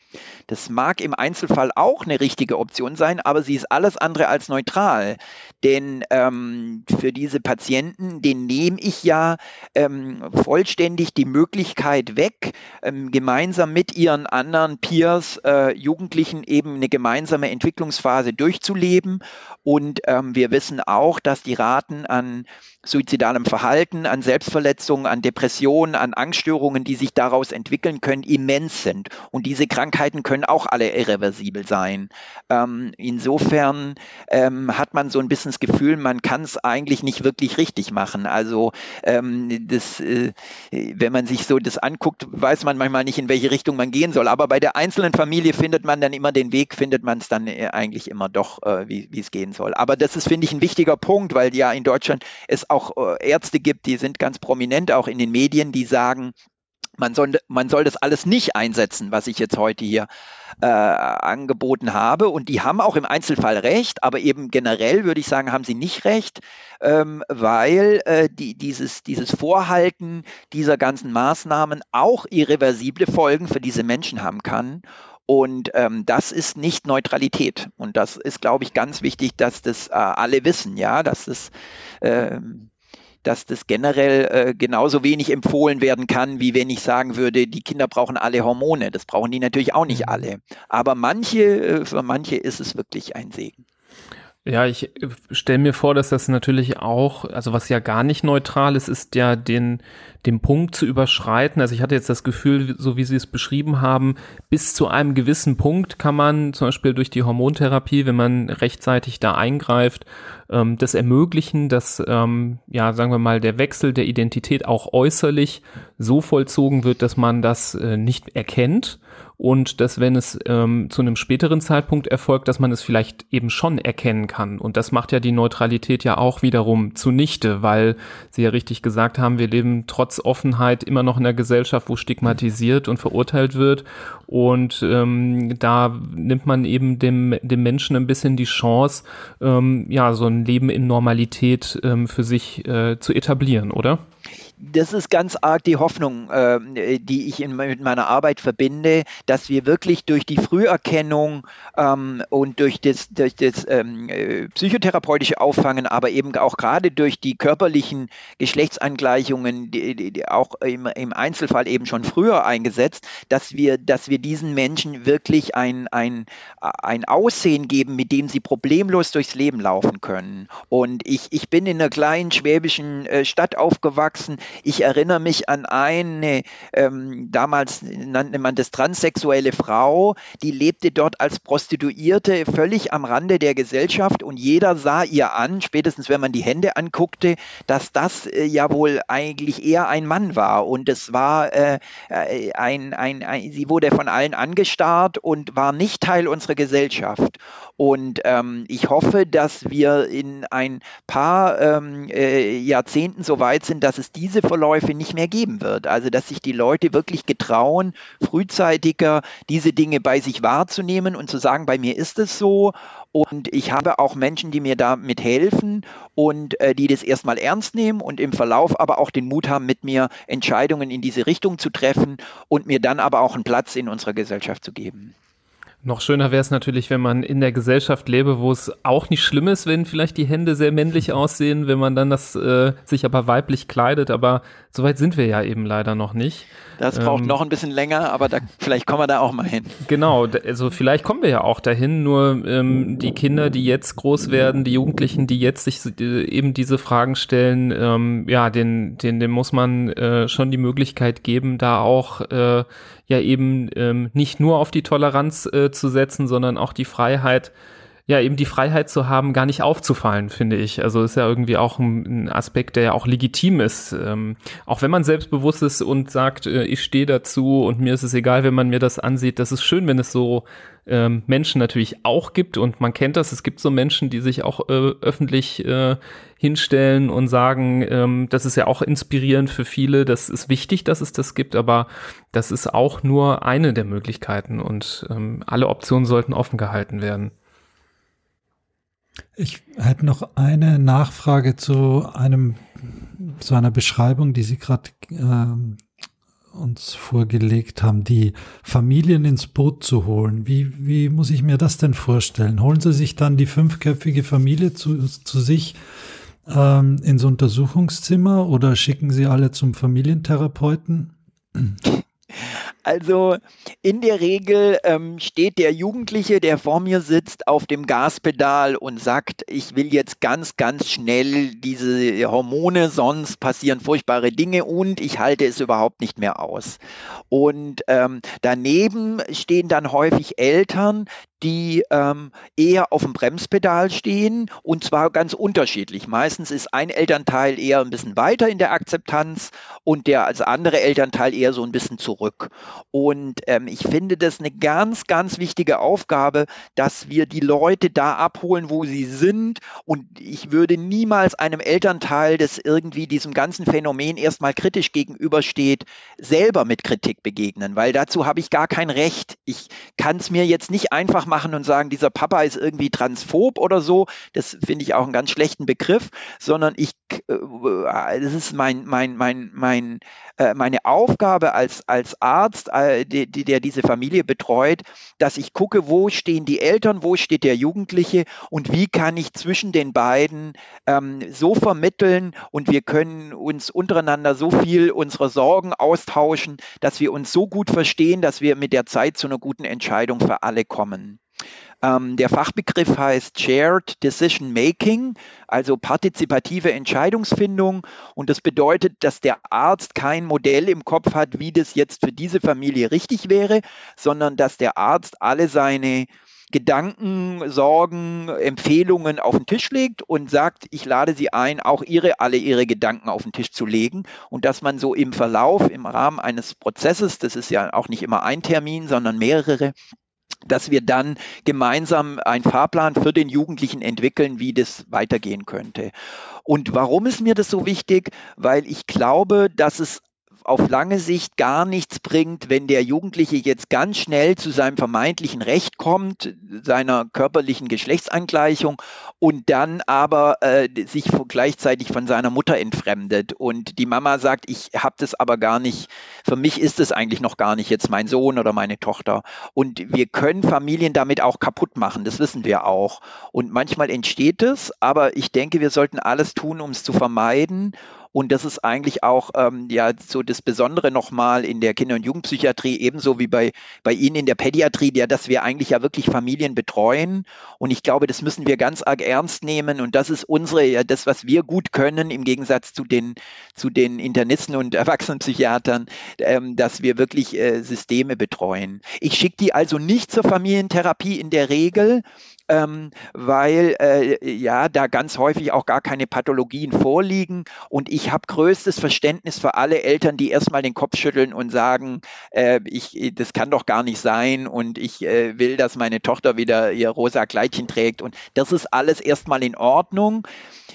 Speaker 3: Das mag im Einzelfall auch eine richtige Option sein, aber sie ist alles andere als neutral. Denn ähm, für diese Patienten, den nehme ich ja ähm, vollständig die Möglichkeit weg, ähm, gemeinsam mit ihren anderen Peers, äh, Jugendlichen eben eine gemeinsame Entwicklungsphase durchzuleben. Und ähm, wir wissen auch, dass die Raten an suizidalem Verhalten, an Selbstverletzungen, an Depressionen, an Angststörungen, die sich daraus entwickeln können, immens sind. Und diese Krankheiten können auch alle irreversibel sein. Ähm, insofern ähm, hat man so ein bisschen das Gefühl, man kann es eigentlich nicht wirklich richtig machen. Also ähm, das, äh, wenn man sich so das anguckt, weiß man manchmal nicht, in welche Richtung man gehen soll. Aber bei der einzelnen Familie findet man dann immer den Weg, findet man es dann äh, eigentlich immer doch, äh, wie es gehen soll. Aber das ist, finde ich, ein wichtiger Punkt, weil ja in Deutschland es auch äh, Ärzte gibt, die sind ganz prominent auch in den Medien, die sagen, man soll, man soll das alles nicht einsetzen, was ich jetzt heute hier äh, angeboten habe. Und die haben auch im Einzelfall recht, aber eben generell würde ich sagen, haben sie nicht recht, ähm, weil äh, die, dieses, dieses Vorhalten dieser ganzen Maßnahmen auch irreversible Folgen für diese Menschen haben kann. Und ähm, das ist nicht Neutralität. Und das ist, glaube ich, ganz wichtig, dass das äh, alle wissen, ja, dass das ähm, dass das generell äh, genauso wenig empfohlen werden kann, wie wenn ich sagen würde, die Kinder brauchen alle Hormone. Das brauchen die natürlich auch nicht mhm. alle. Aber manche, äh, für manche ist es wirklich ein Segen.
Speaker 1: Ja, ich äh, stelle mir vor, dass das natürlich auch, also was ja gar nicht neutral ist, ist ja den, den Punkt zu überschreiten. Also ich hatte jetzt das Gefühl, so wie Sie es beschrieben haben, bis zu einem gewissen Punkt kann man zum Beispiel durch die Hormontherapie, wenn man rechtzeitig da eingreift, ähm, das ermöglichen, dass, ähm, ja, sagen wir mal, der Wechsel der Identität auch äußerlich so vollzogen wird, dass man das äh, nicht erkennt und dass wenn es ähm, zu einem späteren Zeitpunkt erfolgt, dass man es vielleicht eben schon erkennen kann. Und das macht ja die Neutralität ja auch wiederum zunichte, weil Sie ja richtig gesagt haben, wir leben trotz Offenheit immer noch in einer Gesellschaft, wo stigmatisiert und verurteilt wird. Und ähm, da nimmt man eben dem, dem Menschen ein bisschen die Chance, ähm, ja, so ein Leben in Normalität ähm, für sich äh, zu etablieren, oder?
Speaker 3: Das ist ganz arg die Hoffnung, äh, die ich in, mit meiner Arbeit verbinde, dass wir wirklich durch die Früherkennung ähm, und durch das, durch das ähm, äh, psychotherapeutische Auffangen, aber eben auch gerade durch die körperlichen Geschlechtsangleichungen, die, die, die auch im, im, Einzelfall eben schon früher eingesetzt, dass wir, dass wir diesen Menschen wirklich ein, ein, ein Aussehen geben, mit dem sie problemlos durchs Leben laufen können. Und ich, ich bin in einer kleinen schwäbischen äh, Stadt aufgewachsen, ich erinnere mich an eine, ähm, damals nannte man das transsexuelle Frau, die lebte dort als Prostituierte völlig am Rande der Gesellschaft und jeder sah ihr an, spätestens wenn man die Hände anguckte, dass das äh, ja wohl eigentlich eher ein Mann war und es war äh, ein, ein, ein, sie wurde von allen angestarrt und war nicht Teil unserer Gesellschaft. Und ähm, ich hoffe, dass wir in ein paar ähm, äh, Jahrzehnten so weit sind, dass es diese Verläufe nicht mehr geben wird. Also dass sich die Leute wirklich getrauen, frühzeitiger diese Dinge bei sich wahrzunehmen und zu sagen, bei mir ist es so. Und ich habe auch Menschen, die mir damit helfen und äh, die das erstmal ernst nehmen und im Verlauf aber auch den Mut haben, mit mir Entscheidungen in diese Richtung zu treffen und mir dann aber auch einen Platz in unserer Gesellschaft zu geben.
Speaker 1: Noch schöner wäre es natürlich, wenn man in der Gesellschaft lebe, wo es auch nicht schlimm ist, wenn vielleicht die Hände sehr männlich aussehen, wenn man dann das äh, sich aber weiblich kleidet. Aber soweit sind wir ja eben leider noch nicht.
Speaker 3: Das braucht ähm, noch ein bisschen länger, aber da, vielleicht kommen wir da auch mal hin.
Speaker 1: Genau, also vielleicht kommen wir ja auch dahin, nur ähm, die Kinder, die jetzt groß werden, die Jugendlichen, die jetzt sich äh, eben diese Fragen stellen, ähm, ja, den, den, den muss man äh, schon die Möglichkeit geben, da auch äh, ja eben ähm, nicht nur auf die Toleranz äh, zu setzen, sondern auch die Freiheit, ja eben die Freiheit zu haben, gar nicht aufzufallen, finde ich. Also ist ja irgendwie auch ein, Aspekt, der ja auch legitim ist. Ähm, auch wenn man selbstbewusst ist und sagt, äh, ich stehe dazu und mir ist es egal, wenn man mir das ansieht. Das ist schön, wenn es so ähm, Menschen natürlich auch gibt und man kennt das. Es gibt so Menschen, die sich auch äh, öffentlich äh, hinstellen und sagen, ähm, das ist ja auch inspirierend für viele. Das ist wichtig, dass es das gibt, aber das ist auch nur eine der Möglichkeiten und ähm, alle Optionen sollten offen gehalten werden.
Speaker 2: Ich hätte noch eine Nachfrage zu einem, zu einer Beschreibung, die Sie gerade ähm, uns vorgelegt haben, die Familien ins Boot zu holen. Wie, wie muss ich mir das denn vorstellen? Holen Sie sich dann die fünfköpfige Familie zu, zu sich ähm, ins Untersuchungszimmer oder schicken Sie alle zum Familientherapeuten?
Speaker 3: Also in der Regel ähm, steht der Jugendliche, der vor mir sitzt, auf dem Gaspedal und sagt, ich will jetzt ganz, ganz schnell diese Hormone, sonst passieren furchtbare Dinge und ich halte es überhaupt nicht mehr aus. Und ähm, daneben stehen dann häufig Eltern, die ähm, eher auf dem Bremspedal stehen und zwar ganz unterschiedlich. Meistens ist ein Elternteil eher ein bisschen weiter in der Akzeptanz und der als andere Elternteil eher so ein bisschen zurück. Und ähm, ich finde das eine ganz, ganz wichtige Aufgabe, dass wir die Leute da abholen, wo sie sind. Und ich würde niemals einem Elternteil, das irgendwie diesem ganzen Phänomen erstmal kritisch gegenübersteht, selber mit Kritik begegnen, weil dazu habe ich gar kein Recht. Ich kann es mir jetzt nicht einfach machen und sagen, dieser Papa ist irgendwie transphob oder so. Das finde ich auch einen ganz schlechten Begriff, sondern ich, äh, das ist mein, mein, mein, mein, äh, meine Aufgabe als, als Arzt, äh, die, die, der diese Familie betreut, dass ich gucke, wo stehen die Eltern, wo steht der Jugendliche und wie kann ich zwischen den beiden ähm, so vermitteln und wir können uns untereinander so viel unserer Sorgen austauschen, dass wir uns so gut verstehen, dass wir mit der Zeit zu einer guten Entscheidung für alle kommen. Ähm, der Fachbegriff heißt Shared Decision Making, also partizipative Entscheidungsfindung. Und das bedeutet, dass der Arzt kein Modell im Kopf hat, wie das jetzt für diese Familie richtig wäre, sondern dass der Arzt alle seine Gedanken, Sorgen, Empfehlungen auf den Tisch legt und sagt, ich lade Sie ein, auch Ihre, alle Ihre Gedanken auf den Tisch zu legen und dass man so im Verlauf, im Rahmen eines Prozesses, das ist ja auch nicht immer ein Termin, sondern mehrere, dass wir dann gemeinsam einen Fahrplan für den Jugendlichen entwickeln, wie das weitergehen könnte. Und warum ist mir das so wichtig? Weil ich glaube, dass es auf lange Sicht gar nichts bringt, wenn der Jugendliche jetzt ganz schnell zu seinem vermeintlichen Recht kommt, seiner körperlichen Geschlechtsangleichung und dann aber äh, sich gleichzeitig von seiner Mutter entfremdet und die Mama sagt, ich habe das aber gar nicht, für mich ist es eigentlich noch gar nicht jetzt mein Sohn oder meine Tochter. Und wir können Familien damit auch kaputt machen, das wissen wir auch. Und manchmal entsteht es, aber ich denke, wir sollten alles tun, um es zu vermeiden. Und das ist eigentlich auch ähm, ja so das Besondere nochmal in der Kinder- und Jugendpsychiatrie, ebenso wie bei, bei Ihnen in der Pädiatrie, ja, dass wir eigentlich ja wirklich Familien betreuen. Und ich glaube, das müssen wir ganz arg ernst nehmen. Und das ist unsere, ja, das, was wir gut können, im Gegensatz zu den, zu den Internisten und Erwachsenenpsychiatern, ähm, dass wir wirklich äh, Systeme betreuen. Ich schicke die also nicht zur Familientherapie in der Regel, ähm, weil äh, ja da ganz häufig auch gar keine Pathologien vorliegen. Und ich habe größtes Verständnis für alle Eltern, die erstmal den Kopf schütteln und sagen, äh, ich, das kann doch gar nicht sein und ich äh, will, dass meine Tochter wieder ihr rosa Kleidchen trägt. Und das ist alles erstmal in Ordnung.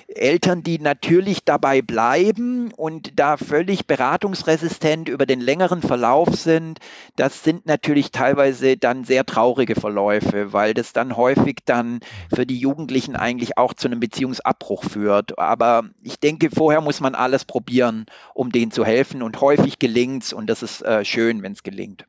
Speaker 3: Eltern, die natürlich dabei bleiben und da völlig beratungsresistent über den längeren Verlauf sind, das sind natürlich teilweise dann sehr traurige Verläufe, weil das dann häufig dann für die Jugendlichen eigentlich auch zu einem Beziehungsabbruch führt. Aber ich denke, vorher muss man alles probieren, um denen zu helfen und häufig gelingt es und das ist äh, schön, wenn es gelingt.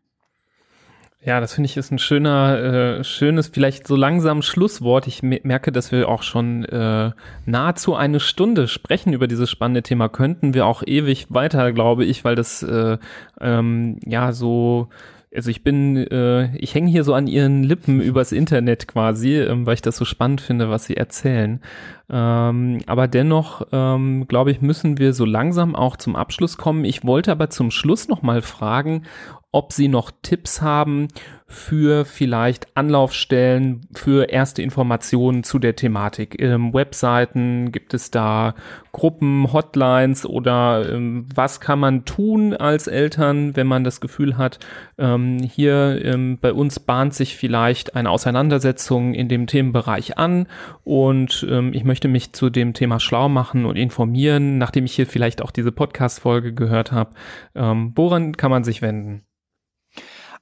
Speaker 1: Ja, das finde ich ist ein schöner, äh, schönes, vielleicht so langsam Schlusswort. Ich merke, dass wir auch schon äh, nahezu eine Stunde sprechen über dieses spannende Thema. Könnten wir auch ewig weiter, glaube ich, weil das äh, ähm, ja so also ich bin, äh, ich hänge hier so an ihren Lippen übers Internet quasi, ähm, weil ich das so spannend finde, was sie erzählen. Ähm, aber dennoch, ähm, glaube ich, müssen wir so langsam auch zum Abschluss kommen. Ich wollte aber zum Schluss noch mal fragen, ob Sie noch Tipps haben für vielleicht Anlaufstellen für erste Informationen zu der Thematik. Ähm, Webseiten, gibt es da Gruppen, Hotlines oder ähm, was kann man tun als Eltern, wenn man das Gefühl hat, ähm, hier ähm, bei uns bahnt sich vielleicht eine Auseinandersetzung in dem Themenbereich an und ähm, ich möchte mich zu dem Thema schlau machen und informieren, nachdem ich hier vielleicht auch diese Podcast-Folge gehört habe. Ähm, woran kann man sich wenden?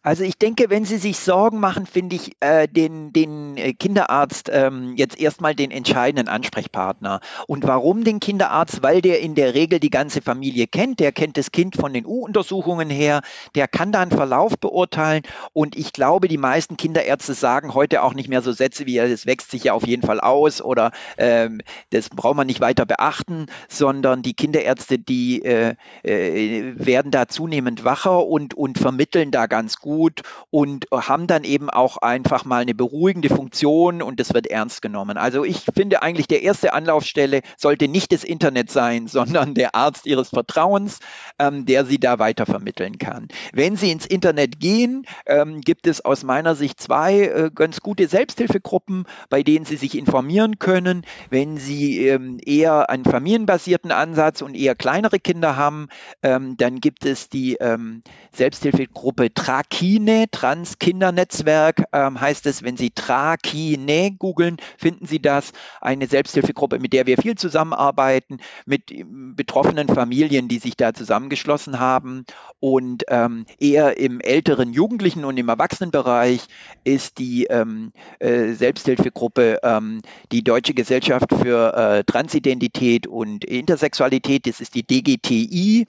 Speaker 3: Also ich denke, wenn Sie sich Sorgen machen, finde ich äh, den, den äh, Kinderarzt ähm, jetzt erstmal den entscheidenden Ansprechpartner. Und warum den Kinderarzt? Weil der in der Regel die ganze Familie kennt. Der kennt das Kind von den U-Untersuchungen her. Der kann da einen Verlauf beurteilen. Und ich glaube, die meisten Kinderärzte sagen heute auch nicht mehr so Sätze wie, das wächst sich ja auf jeden Fall aus oder ähm, das braucht man nicht weiter beachten, sondern die Kinderärzte, die äh, äh, werden da zunehmend wacher und, und vermitteln da ganz gut gut und haben dann eben auch einfach mal eine beruhigende Funktion und das wird ernst genommen. Also ich finde eigentlich, der erste Anlaufstelle sollte nicht das Internet sein, sondern der Arzt Ihres Vertrauens, ähm, der Sie da weiter vermitteln kann. Wenn Sie ins Internet gehen, ähm, gibt es aus meiner Sicht zwei äh, ganz gute Selbsthilfegruppen, bei denen Sie sich informieren können. Wenn Sie ähm, eher einen familienbasierten Ansatz und eher kleinere Kinder haben, ähm, dann gibt es die ähm, Selbsthilfegruppe Traki Trakine, Trans-Kindernetzwerk ähm, heißt es, wenn Sie Trakine googeln, finden Sie das. Eine Selbsthilfegruppe, mit der wir viel zusammenarbeiten, mit ähm, betroffenen Familien, die sich da zusammengeschlossen haben. Und ähm, eher im älteren Jugendlichen und im Erwachsenenbereich ist die ähm, äh, Selbsthilfegruppe ähm, die Deutsche Gesellschaft für äh, Transidentität und Intersexualität, das ist die DGTI.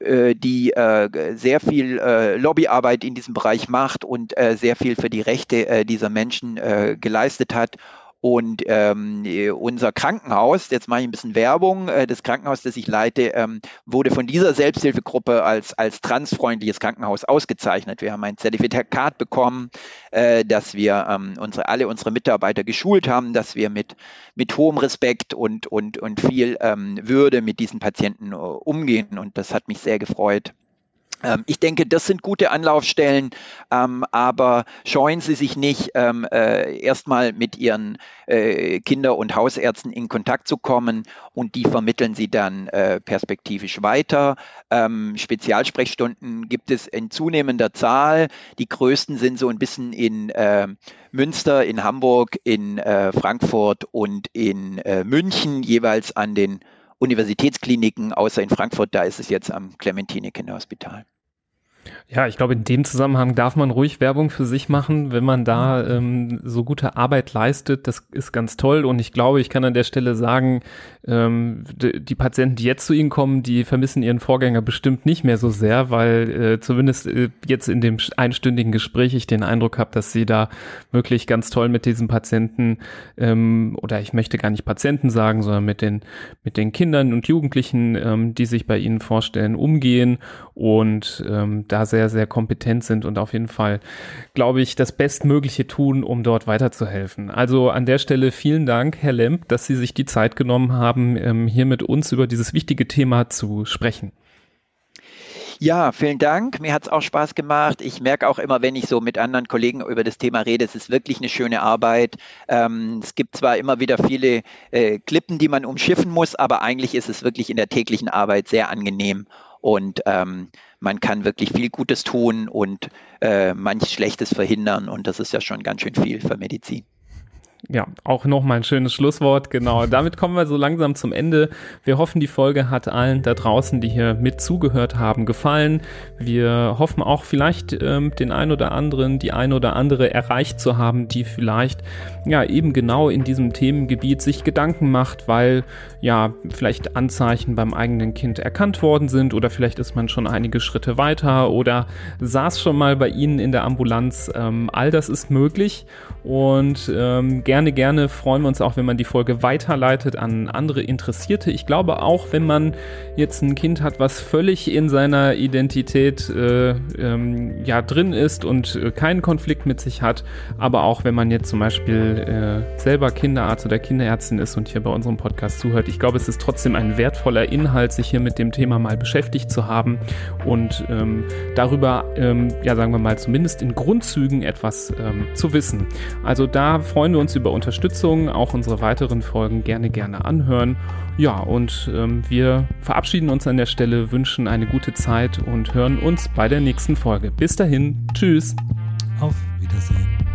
Speaker 3: Äh, die äh, sehr viel äh, Lobbyarbeit in diesem Bereich macht und sehr viel für die Rechte dieser Menschen geleistet hat. Und ähm, unser Krankenhaus, jetzt mache ich ein bisschen Werbung, äh, das Krankenhaus, das ich leite, ähm, wurde von dieser Selbsthilfegruppe als, als transfreundliches Krankenhaus ausgezeichnet. Wir haben ein Zertifikat bekommen, äh, dass wir ähm, unsere, alle unsere Mitarbeiter geschult haben, dass wir mit, mit hohem Respekt und, und, und viel ähm, Würde mit diesen Patienten uh, umgehen. Und das hat mich sehr gefreut. Ähm, ich denke, das sind gute Anlaufstellen, ähm, aber scheuen Sie sich nicht, ähm, äh, erstmal mit Ihren äh, Kinder- und Hausärzten in Kontakt zu kommen und die vermitteln Sie dann äh, perspektivisch weiter. Spezialsprechstunden gibt es in zunehmender Zahl. Die größten sind so ein bisschen in Münster, in Hamburg, in Frankfurt und in München, jeweils an den Universitätskliniken, außer in Frankfurt, da ist es jetzt am Clementine Kinderhospital.
Speaker 1: Ja, ich glaube, in dem Zusammenhang darf man ruhig Werbung für sich machen, wenn man da ähm, so gute Arbeit leistet. Das ist ganz toll. Und ich glaube, ich kann an der Stelle sagen, ähm, die Patienten, die jetzt zu Ihnen kommen, die vermissen ihren Vorgänger bestimmt nicht mehr so sehr, weil äh, zumindest äh, jetzt in dem einstündigen Gespräch ich den Eindruck habe, dass Sie da wirklich ganz toll mit diesen Patienten ähm, oder ich möchte gar nicht Patienten sagen, sondern mit den mit den Kindern und Jugendlichen, ähm, die sich bei Ihnen vorstellen, umgehen und ähm, da sehr, sehr kompetent sind und auf jeden Fall, glaube ich, das Bestmögliche tun, um dort weiterzuhelfen. Also an der Stelle vielen Dank, Herr Lemp, dass Sie sich die Zeit genommen haben, ähm, hier mit uns über dieses wichtige Thema zu sprechen.
Speaker 3: Ja, vielen Dank. Mir hat es auch Spaß gemacht. Ich merke auch immer, wenn ich so mit anderen Kollegen über das Thema rede, es ist wirklich eine schöne Arbeit. Ähm, es gibt zwar immer wieder viele äh, Klippen, die man umschiffen muss, aber eigentlich ist es wirklich in der täglichen Arbeit sehr angenehm und ähm, man kann wirklich viel Gutes tun und äh, manch Schlechtes verhindern und das ist ja schon ganz schön viel für Medizin.
Speaker 1: Ja, auch nochmal ein schönes Schlusswort. Genau. Damit kommen wir so langsam zum Ende. Wir hoffen, die Folge hat allen da draußen, die hier mit zugehört haben, gefallen. Wir hoffen auch vielleicht ähm, den ein oder anderen, die ein oder andere erreicht zu haben, die vielleicht ja eben genau in diesem Themengebiet sich Gedanken macht, weil ja vielleicht Anzeichen beim eigenen Kind erkannt worden sind oder vielleicht ist man schon einige Schritte weiter oder saß schon mal bei Ihnen in der Ambulanz. Ähm, all das ist möglich und ähm, gerne, gerne freuen wir uns auch, wenn man die Folge weiterleitet an andere Interessierte. Ich glaube auch, wenn man jetzt ein Kind hat, was völlig in seiner Identität äh, ähm, ja drin ist und äh, keinen Konflikt mit sich hat, aber auch wenn man jetzt zum Beispiel äh, selber Kinderarzt oder Kinderärztin ist und hier bei unserem Podcast zuhört, ich glaube, es ist trotzdem ein wertvoller Inhalt, sich hier mit dem Thema mal beschäftigt zu haben und ähm, darüber, ähm, ja sagen wir mal, zumindest in Grundzügen etwas ähm, zu wissen. Also da freuen wir uns über Unterstützung, auch unsere weiteren Folgen gerne, gerne anhören. Ja, und ähm, wir verabschieden uns an der Stelle, wünschen eine gute Zeit und hören uns bei der nächsten Folge. Bis dahin, tschüss.
Speaker 2: Auf Wiedersehen.